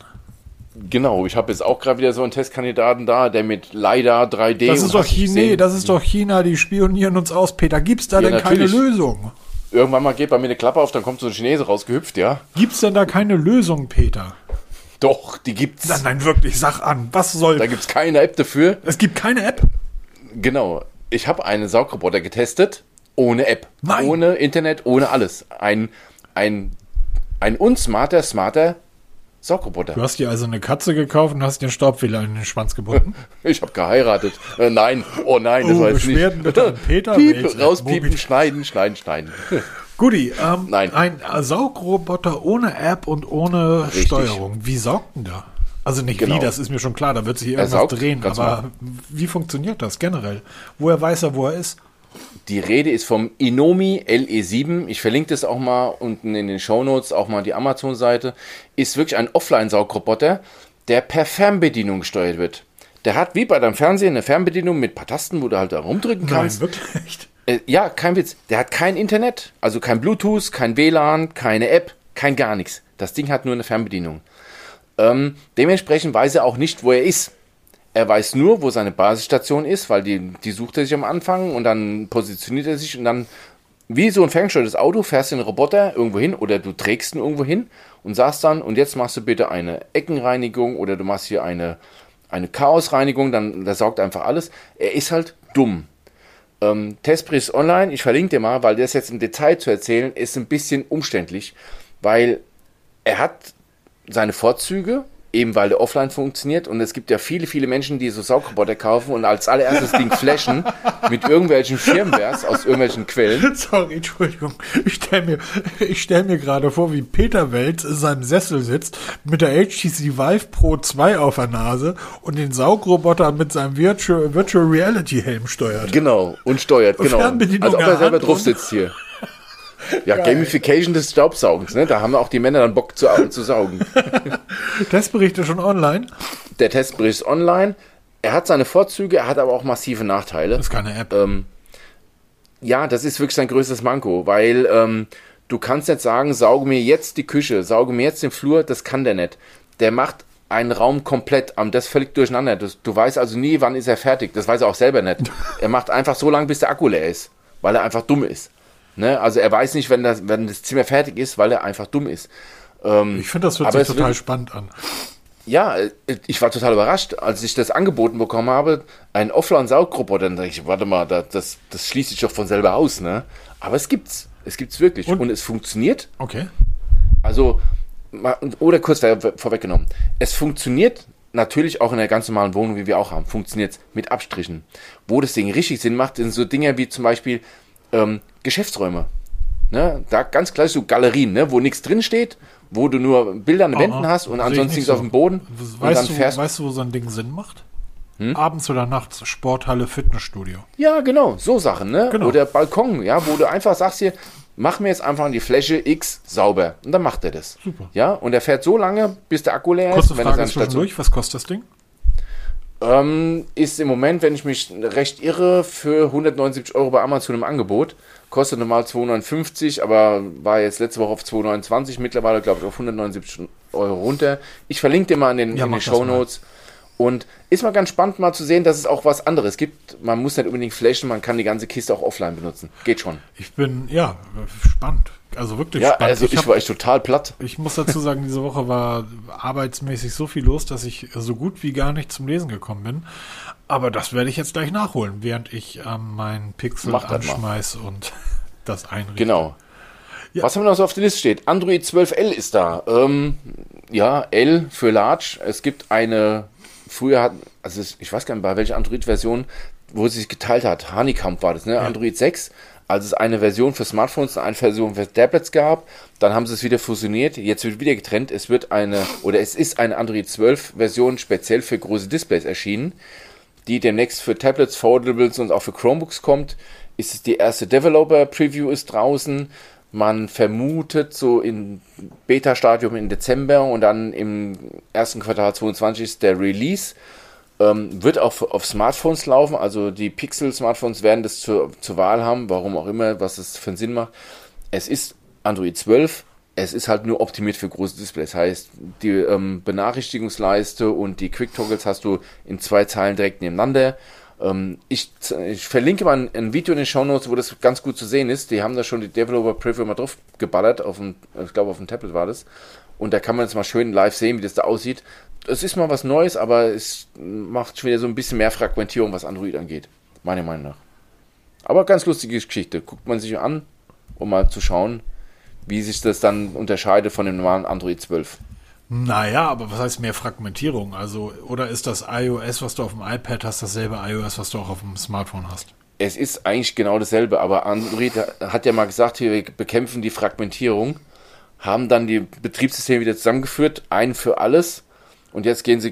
Genau, ich habe jetzt auch gerade wieder so einen Testkandidaten da, der mit LiDAR 3D. Das ist doch China, das ist doch China, die spionieren uns aus, Peter. Gibt's da ja, denn natürlich. keine Lösung? Irgendwann mal geht bei mir eine Klappe auf, dann kommt so ein Chinese rausgehüpft, ja. Gibt's denn da keine Lösung, Peter? Doch, die gibt's. Nein, nein, wirklich, sag an. Was soll. Da gibt's keine App dafür. Es gibt keine App? Genau. Ich habe einen Saugroboter getestet ohne App, Nein. ohne Internet, ohne alles. Ein, ein, ein unsmarter, smarter Saugroboter. Du hast dir also eine Katze gekauft und hast den Staubfehler in den Schwanz gebunden? Ich habe geheiratet. Äh, nein, oh nein, das oh, weiß ich nicht. Bitte Peter Piep, rauspiepen, schneiden, schneiden, schneiden. Guti, ähm, Nein. ein Saugroboter ohne App und ohne Richtig. Steuerung. Wie saugt denn der? Also nicht genau. wie, das ist mir schon klar, da wird sich irgendwas saugt, drehen, aber mal. wie funktioniert das generell? Woher weiß er, wo er ist? Die Rede ist vom Inomi LE7. Ich verlinke das auch mal unten in den Show Notes, auch mal die Amazon-Seite. Ist wirklich ein Offline-Saugroboter, der per Fernbedienung gesteuert wird. Der hat wie bei deinem Fernsehen eine Fernbedienung mit ein paar Tasten, wo du halt da rumdrücken kannst. Nein, wirklich? Äh, ja, kein Witz. Der hat kein Internet, also kein Bluetooth, kein WLAN, keine App, kein gar nichts. Das Ding hat nur eine Fernbedienung. Ähm, dementsprechend weiß er auch nicht, wo er ist. Er weiß nur, wo seine Basisstation ist, weil die, die sucht er sich am Anfang und dann positioniert er sich und dann, wie so ein ferngesteuertes Auto, fährst du den Roboter irgendwo hin oder du trägst ihn irgendwo hin und sagst dann, und jetzt machst du bitte eine Eckenreinigung oder du machst hier eine, eine Chaosreinigung, dann der saugt einfach alles. Er ist halt dumm. Ähm, Testbris online, ich verlinke dir mal, weil das jetzt im Detail zu erzählen, ist ein bisschen umständlich, weil er hat seine Vorzüge, eben weil der offline funktioniert. Und es gibt ja viele, viele Menschen, die so Saugroboter kaufen und als allererstes Ding flashen mit irgendwelchen Firmwares aus irgendwelchen Quellen. Sorry, Entschuldigung. Ich stelle mir, ich stell mir gerade vor, wie Peter Welz in seinem Sessel sitzt, mit der HTC Vive Pro 2 auf der Nase und den Saugroboter mit seinem Virtual, Virtual Reality Helm steuert. Genau, und steuert, genau. Fernbedienung Als ob er selber drauf und- sitzt hier. Ja, Geil. Gamification des Staubsaugens, ne? Da haben auch die Männer dann Bock zu, zu saugen. Testberichte schon online. Der Testbericht ist online. Er hat seine Vorzüge, er hat aber auch massive Nachteile. Das ist keine App. Ähm, ja, das ist wirklich sein größtes Manko, weil ähm, du kannst nicht sagen, sauge mir jetzt die Küche, sauge mir jetzt den Flur, das kann der nicht. Der macht einen Raum komplett, ähm, das ist völlig durcheinander. Das, du weißt also nie, wann ist er fertig. Das weiß er auch selber nicht. Er macht einfach so lange, bis der Akku leer ist, weil er einfach dumm ist. Ne? Also er weiß nicht, wenn das, wenn das Zimmer fertig ist, weil er einfach dumm ist. Ähm, ich finde, das hört sich es total will- spannend an. ja, äh, ich war total überrascht, als ich das angeboten bekommen habe, ein Offline-Saugroboter, dann dachte ich, warte mal, da- das, das schließt sich doch von selber aus, ne? Aber es gibt's. Es gibt's wirklich. Und- Und, es funktioniert. Okay. Also, oder kurz vor- vorweggenommen. Es funktioniert natürlich auch in der ganz normalen Wohnung, wie wir auch haben. Funktioniert mit Abstrichen. Wo das Ding richtig Sinn macht, sind so Dinge wie zum Beispiel ähm, Geschäftsräume. Ne? Da ganz klassisch so Galerien, ne? wo nichts drin steht, wo du nur Bilder an den Wänden hast und ansonsten nicht nichts so. auf dem Boden. Weißt du, weißt du, wo so ein Ding Sinn macht? Hm? Abends oder nachts Sporthalle, Fitnessstudio. Ja, genau, so Sachen, ne? Genau. Oder Balkon, ja, wo du einfach sagst hier, mach mir jetzt einfach die Fläche X sauber. Und dann macht er das. Super. Ja, und er fährt so lange, bis der Akku leer Kurze ist. Wenn er Frage seine Station, zwischendurch. Was kostet das Ding? Ähm, ist im Moment, wenn ich mich recht irre, für 179 Euro bei Amazon im Angebot. Kostet normal 259, aber war jetzt letzte Woche auf 229, mittlerweile glaube ich auf 179 Euro runter. Ich verlinke dir mal in den, Ja, in den Show Notes. Und ist mal ganz spannend mal zu sehen, dass es auch was anderes gibt. Man muss nicht unbedingt flashen, man kann die ganze Kiste auch offline benutzen. Geht schon. Ich bin, ja, spannend. Also wirklich Ja, spannend. also ich, hab- war echt total platt. Ich muss dazu sagen, diese Woche war arbeitsmäßig so viel los, dass ich so gut wie gar nicht zum Lesen gekommen bin. Aber das werde ich jetzt gleich nachholen, während ich ähm, meinen Pixel Mach anschmeiß und das einrichte. Genau. Ja. Was haben wir noch so auf der Liste steht? Android 12L ist da. Ähm, ja, L für Large. Es gibt eine, früher hat, also ich weiß gar nicht, bei welcher Android-Version, wo es sich geteilt hat. Honeycomb war das, ne? Android 6. Als es eine Version für Smartphones und eine Version für Tablets gab, dann haben sie es wieder fusioniert. Jetzt wird wieder getrennt. Es wird eine, oder es ist eine Android 12 Version speziell für große Displays erschienen die demnächst für Tablets, Foldables und auch für Chromebooks kommt. Ist es die erste Developer-Preview ist draußen. Man vermutet so in Beta-Stadium im Dezember und dann im ersten Quartal 22 ist der Release. Ähm, wird auch auf- Smartphones laufen, also die Pixel-Smartphones werden das zur, zur Wahl haben, warum auch immer, was es für einen Sinn macht. Es ist Android 12, es ist halt nur optimiert für große Displays. Heißt, die ähm, Benachrichtigungsleiste und die Quick Toggles hast du in zwei Zeilen direkt nebeneinander. Ähm, ich, ich verlinke mal ein, ein Video in den Show Notes, wo das ganz gut zu sehen ist. Die haben da schon die Developer Preview mal drauf geballert, auf dem, ich glaube auf dem Tablet war das. Und da kann man jetzt mal schön live sehen, wie das da aussieht. Es ist mal was Neues, aber es macht schon wieder so ein bisschen mehr Fragmentierung, was Android angeht. Meiner Meinung nach. Aber ganz lustige Geschichte. Guckt man sich an, um mal zu schauen, wie sich das dann unterscheidet von dem normalen Android 12. Naja, aber was heißt mehr Fragmentierung? Also, oder ist das iOS, was du auf dem iPad hast, dasselbe iOS, was du auch auf dem Smartphone hast? Es ist eigentlich genau dasselbe, aber Android hat ja mal gesagt, wir bekämpfen die Fragmentierung, haben dann die Betriebssysteme wieder zusammengeführt, ein für alles. Und jetzt gehen sie,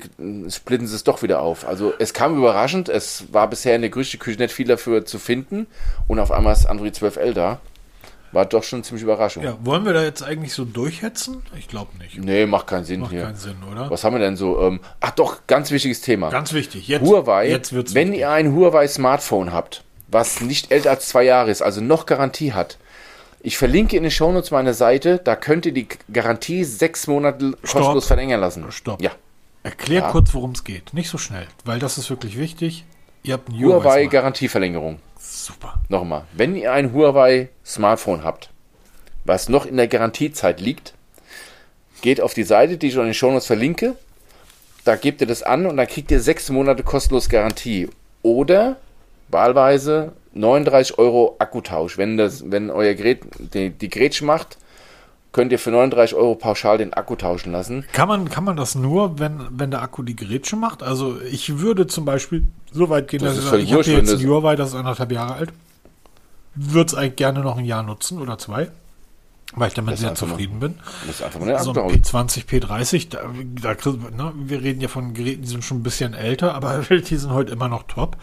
splitten sie es doch wieder auf. Also es kam überraschend, es war bisher in der Gerüchteküche nicht viel dafür zu finden und auf einmal ist Android 12L da. War doch schon ziemlich Überraschung. Ja, wollen wir da jetzt eigentlich so durchhetzen? Ich glaube nicht. Nee, macht keinen Sinn Macht hier. keinen Sinn, oder? Was haben wir denn so? Ähm, ach doch, ganz wichtiges Thema. Ganz wichtig. Jetzt, Huawei, jetzt wird's wenn wichtig. ihr ein Huawei-Smartphone habt, was nicht älter als zwei Jahre ist, also noch Garantie hat, ich verlinke in den Shownotes meine Seite, da könnt ihr die Garantie sechs Monate kostenlos verlängern lassen. Stopp. Ja. Erklär Ja. kurz, worum es geht. Nicht so schnell, weil das ist wirklich wichtig. Ihr habt ein Huawei. Garantieverlängerung. Super. Nochmal, wenn ihr ein Huawei Smartphone habt, was noch in der Garantiezeit liegt, geht auf die Seite, die ich in den Shownotes verlinke, da gebt ihr das an und dann kriegt ihr sechs Monate kostenlos Garantie. Oder wahlweise 39 Euro Akkutausch, wenn, das, wenn euer Gerät die, die Grätsch macht könnt ihr für 39 Euro pauschal den Akku tauschen lassen. Kann man, kann man das nur, wenn, wenn der Akku die Gerätsche macht? Also ich würde zum Beispiel so weit gehen, Das dass ich sage, ich habe jetzt ein Huawei, das ist anderthalb Jahre alt. Würde es eigentlich gerne noch ein Jahr nutzen oder zwei, weil ich damit sehr einfach mal- zufrieden bin. Das ist einfach mal So ein tauschen. P20, P30, da, da, ne, wir reden ja von Geräten, die sind schon ein bisschen älter, aber die sind heute immer noch top.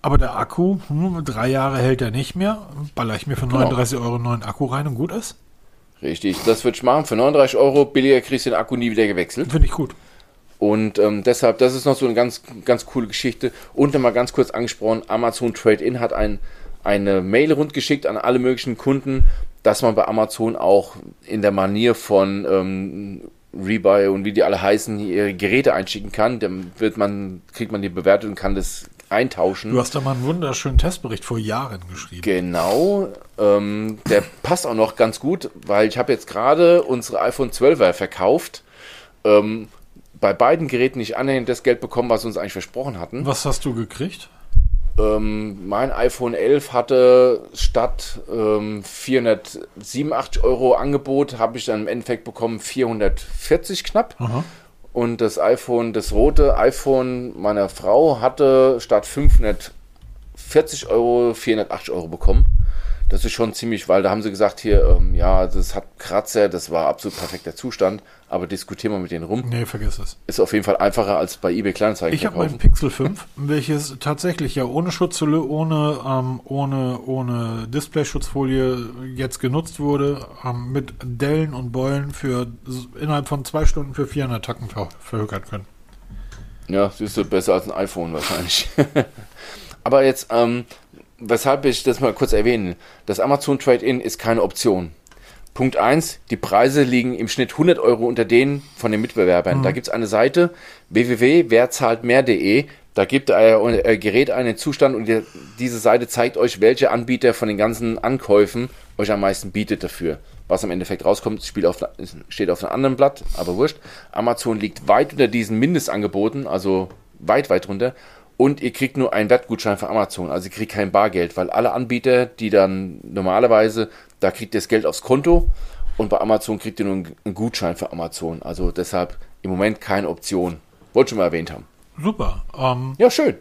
Aber der Akku, hm, drei Jahre hält er nicht mehr. Baller ich mir für Genau. 39 Euro einen neuen Akku rein und gut ist. Richtig, das würde ich machen. Für 39 Euro billiger kriegst du den Akku nie wieder gewechselt. Finde ich gut. Und ähm, deshalb, das ist noch so eine ganz, ganz coole Geschichte. Und nochmal ganz kurz angesprochen, Amazon Trade-In hat ein, eine Mail rundgeschickt an alle möglichen Kunden, dass man bei Amazon auch in der Manier von ähm, Rebuy und wie die alle heißen, ihre Geräte einschicken kann. Dann wird man, kriegt man die Bewertung und kann das eintauschen. Du hast da mal einen wunderschönen Testbericht vor Jahren geschrieben. Genau, ähm, der passt auch noch ganz gut, weil ich habe jetzt gerade unsere iPhone 12er verkauft. Ähm, bei beiden Geräten nicht annähernd das Geld bekommen, was wir uns eigentlich versprochen hatten. Was hast du gekriegt? Ähm, mein iPhone 11 hatte statt ähm, 487 Euro Angebot, habe ich dann im Endeffekt bekommen 440 knapp. Aha. Und das iPhone, das rote iPhone meiner Frau hatte statt 540 Euro 480 Euro bekommen. Das ist schon ziemlich, weil da haben sie gesagt, hier, ähm, ja, das hat Kratzer, das war absolut perfekter Zustand, aber diskutieren wir mit denen rum. Nee, vergiss es. Ist auf jeden Fall einfacher als bei eBay Kleinanzeigen Ich habe mein verkaufen. Pixel 5, welches tatsächlich ja ohne Schutzhülle, ohne, ähm, ohne, ohne Displayschutzfolie jetzt genutzt wurde, ähm, mit Dellen und Beulen für innerhalb von zwei Stunden für 400 Tacken ver verhökern können. Ja, siehst du, besser als ein iPhone wahrscheinlich. aber jetzt, ähm, weshalb ich das mal kurz erwähne, das Amazon Trade-In ist keine Option. Punkt 1, die Preise liegen im Schnitt 100 Euro unter denen von den Mitbewerbern. Da gibt es eine Seite www.werzahltmehr.de. Da gibt euer Gerät einen Zustand und die, diese Seite zeigt euch, welcher Anbieter von den ganzen Ankäufen euch am meisten bietet dafür. Was am Endeffekt rauskommt, auf, steht auf einem anderen Blatt, aber wurscht. Amazon liegt weit unter diesen Mindestangeboten, also weit, weit runter. Und ihr kriegt nur einen Wertgutschein von Amazon. Also ihr kriegt kein Bargeld, weil alle Anbieter, die dann normalerweise, da kriegt ihr das Geld aufs Konto und bei Amazon kriegt ihr nur einen, Gutschein für Amazon. Also deshalb im Moment keine Option. Wollte schon mal erwähnt haben. Super. Ähm, Ja, schön.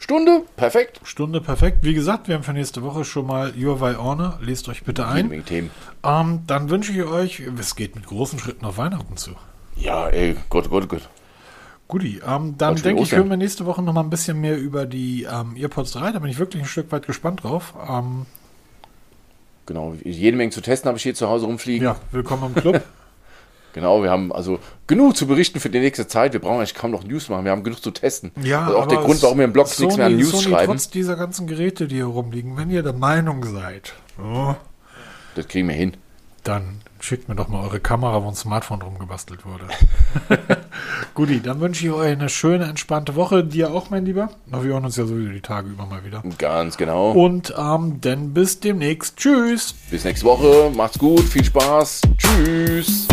Stunde, perfekt. Stunde perfekt. Wie gesagt, wir haben für nächste Woche schon mal Huawei Honor. Lest euch bitte ein. Themen. Ähm, dann wünsche ich euch, es geht mit großen Schritten auf Weihnachten zu. Ja, ey, Gott, Gott, Gott. Guti, ähm, dann denke ich, hören wir nächste Woche noch mal ein bisschen mehr über die ähm, Earpods 3. Da bin ich wirklich ein Stück weit gespannt drauf. Ähm, Genau, jede Menge zu testen habe ich hier zu Hause rumfliegen. ja, willkommen im Club. Genau, wir haben also genug zu berichten für die nächste Zeit. Wir brauchen eigentlich kaum noch News machen. Wir haben genug zu testen. Ja, das ist auch der Grund, warum wir im Blog Sony, nichts mehr an News Sony, schreiben. Trotz dieser ganzen Geräte, die hier rumliegen, wenn ihr der Meinung seid, oh, Das kriegen wir hin. dann Schickt mir doch mal eure Kamera, wo ein Smartphone drum gebastelt wurde. Guti, dann wünsche ich euch eine schöne, entspannte Woche. Dir auch, mein Lieber. Wir hören uns ja sowieso die Tage über mal wieder. Ganz genau. Und ähm, dann bis demnächst. Tschüss. Bis nächste Woche. Macht's gut. Viel Spaß. Tschüss.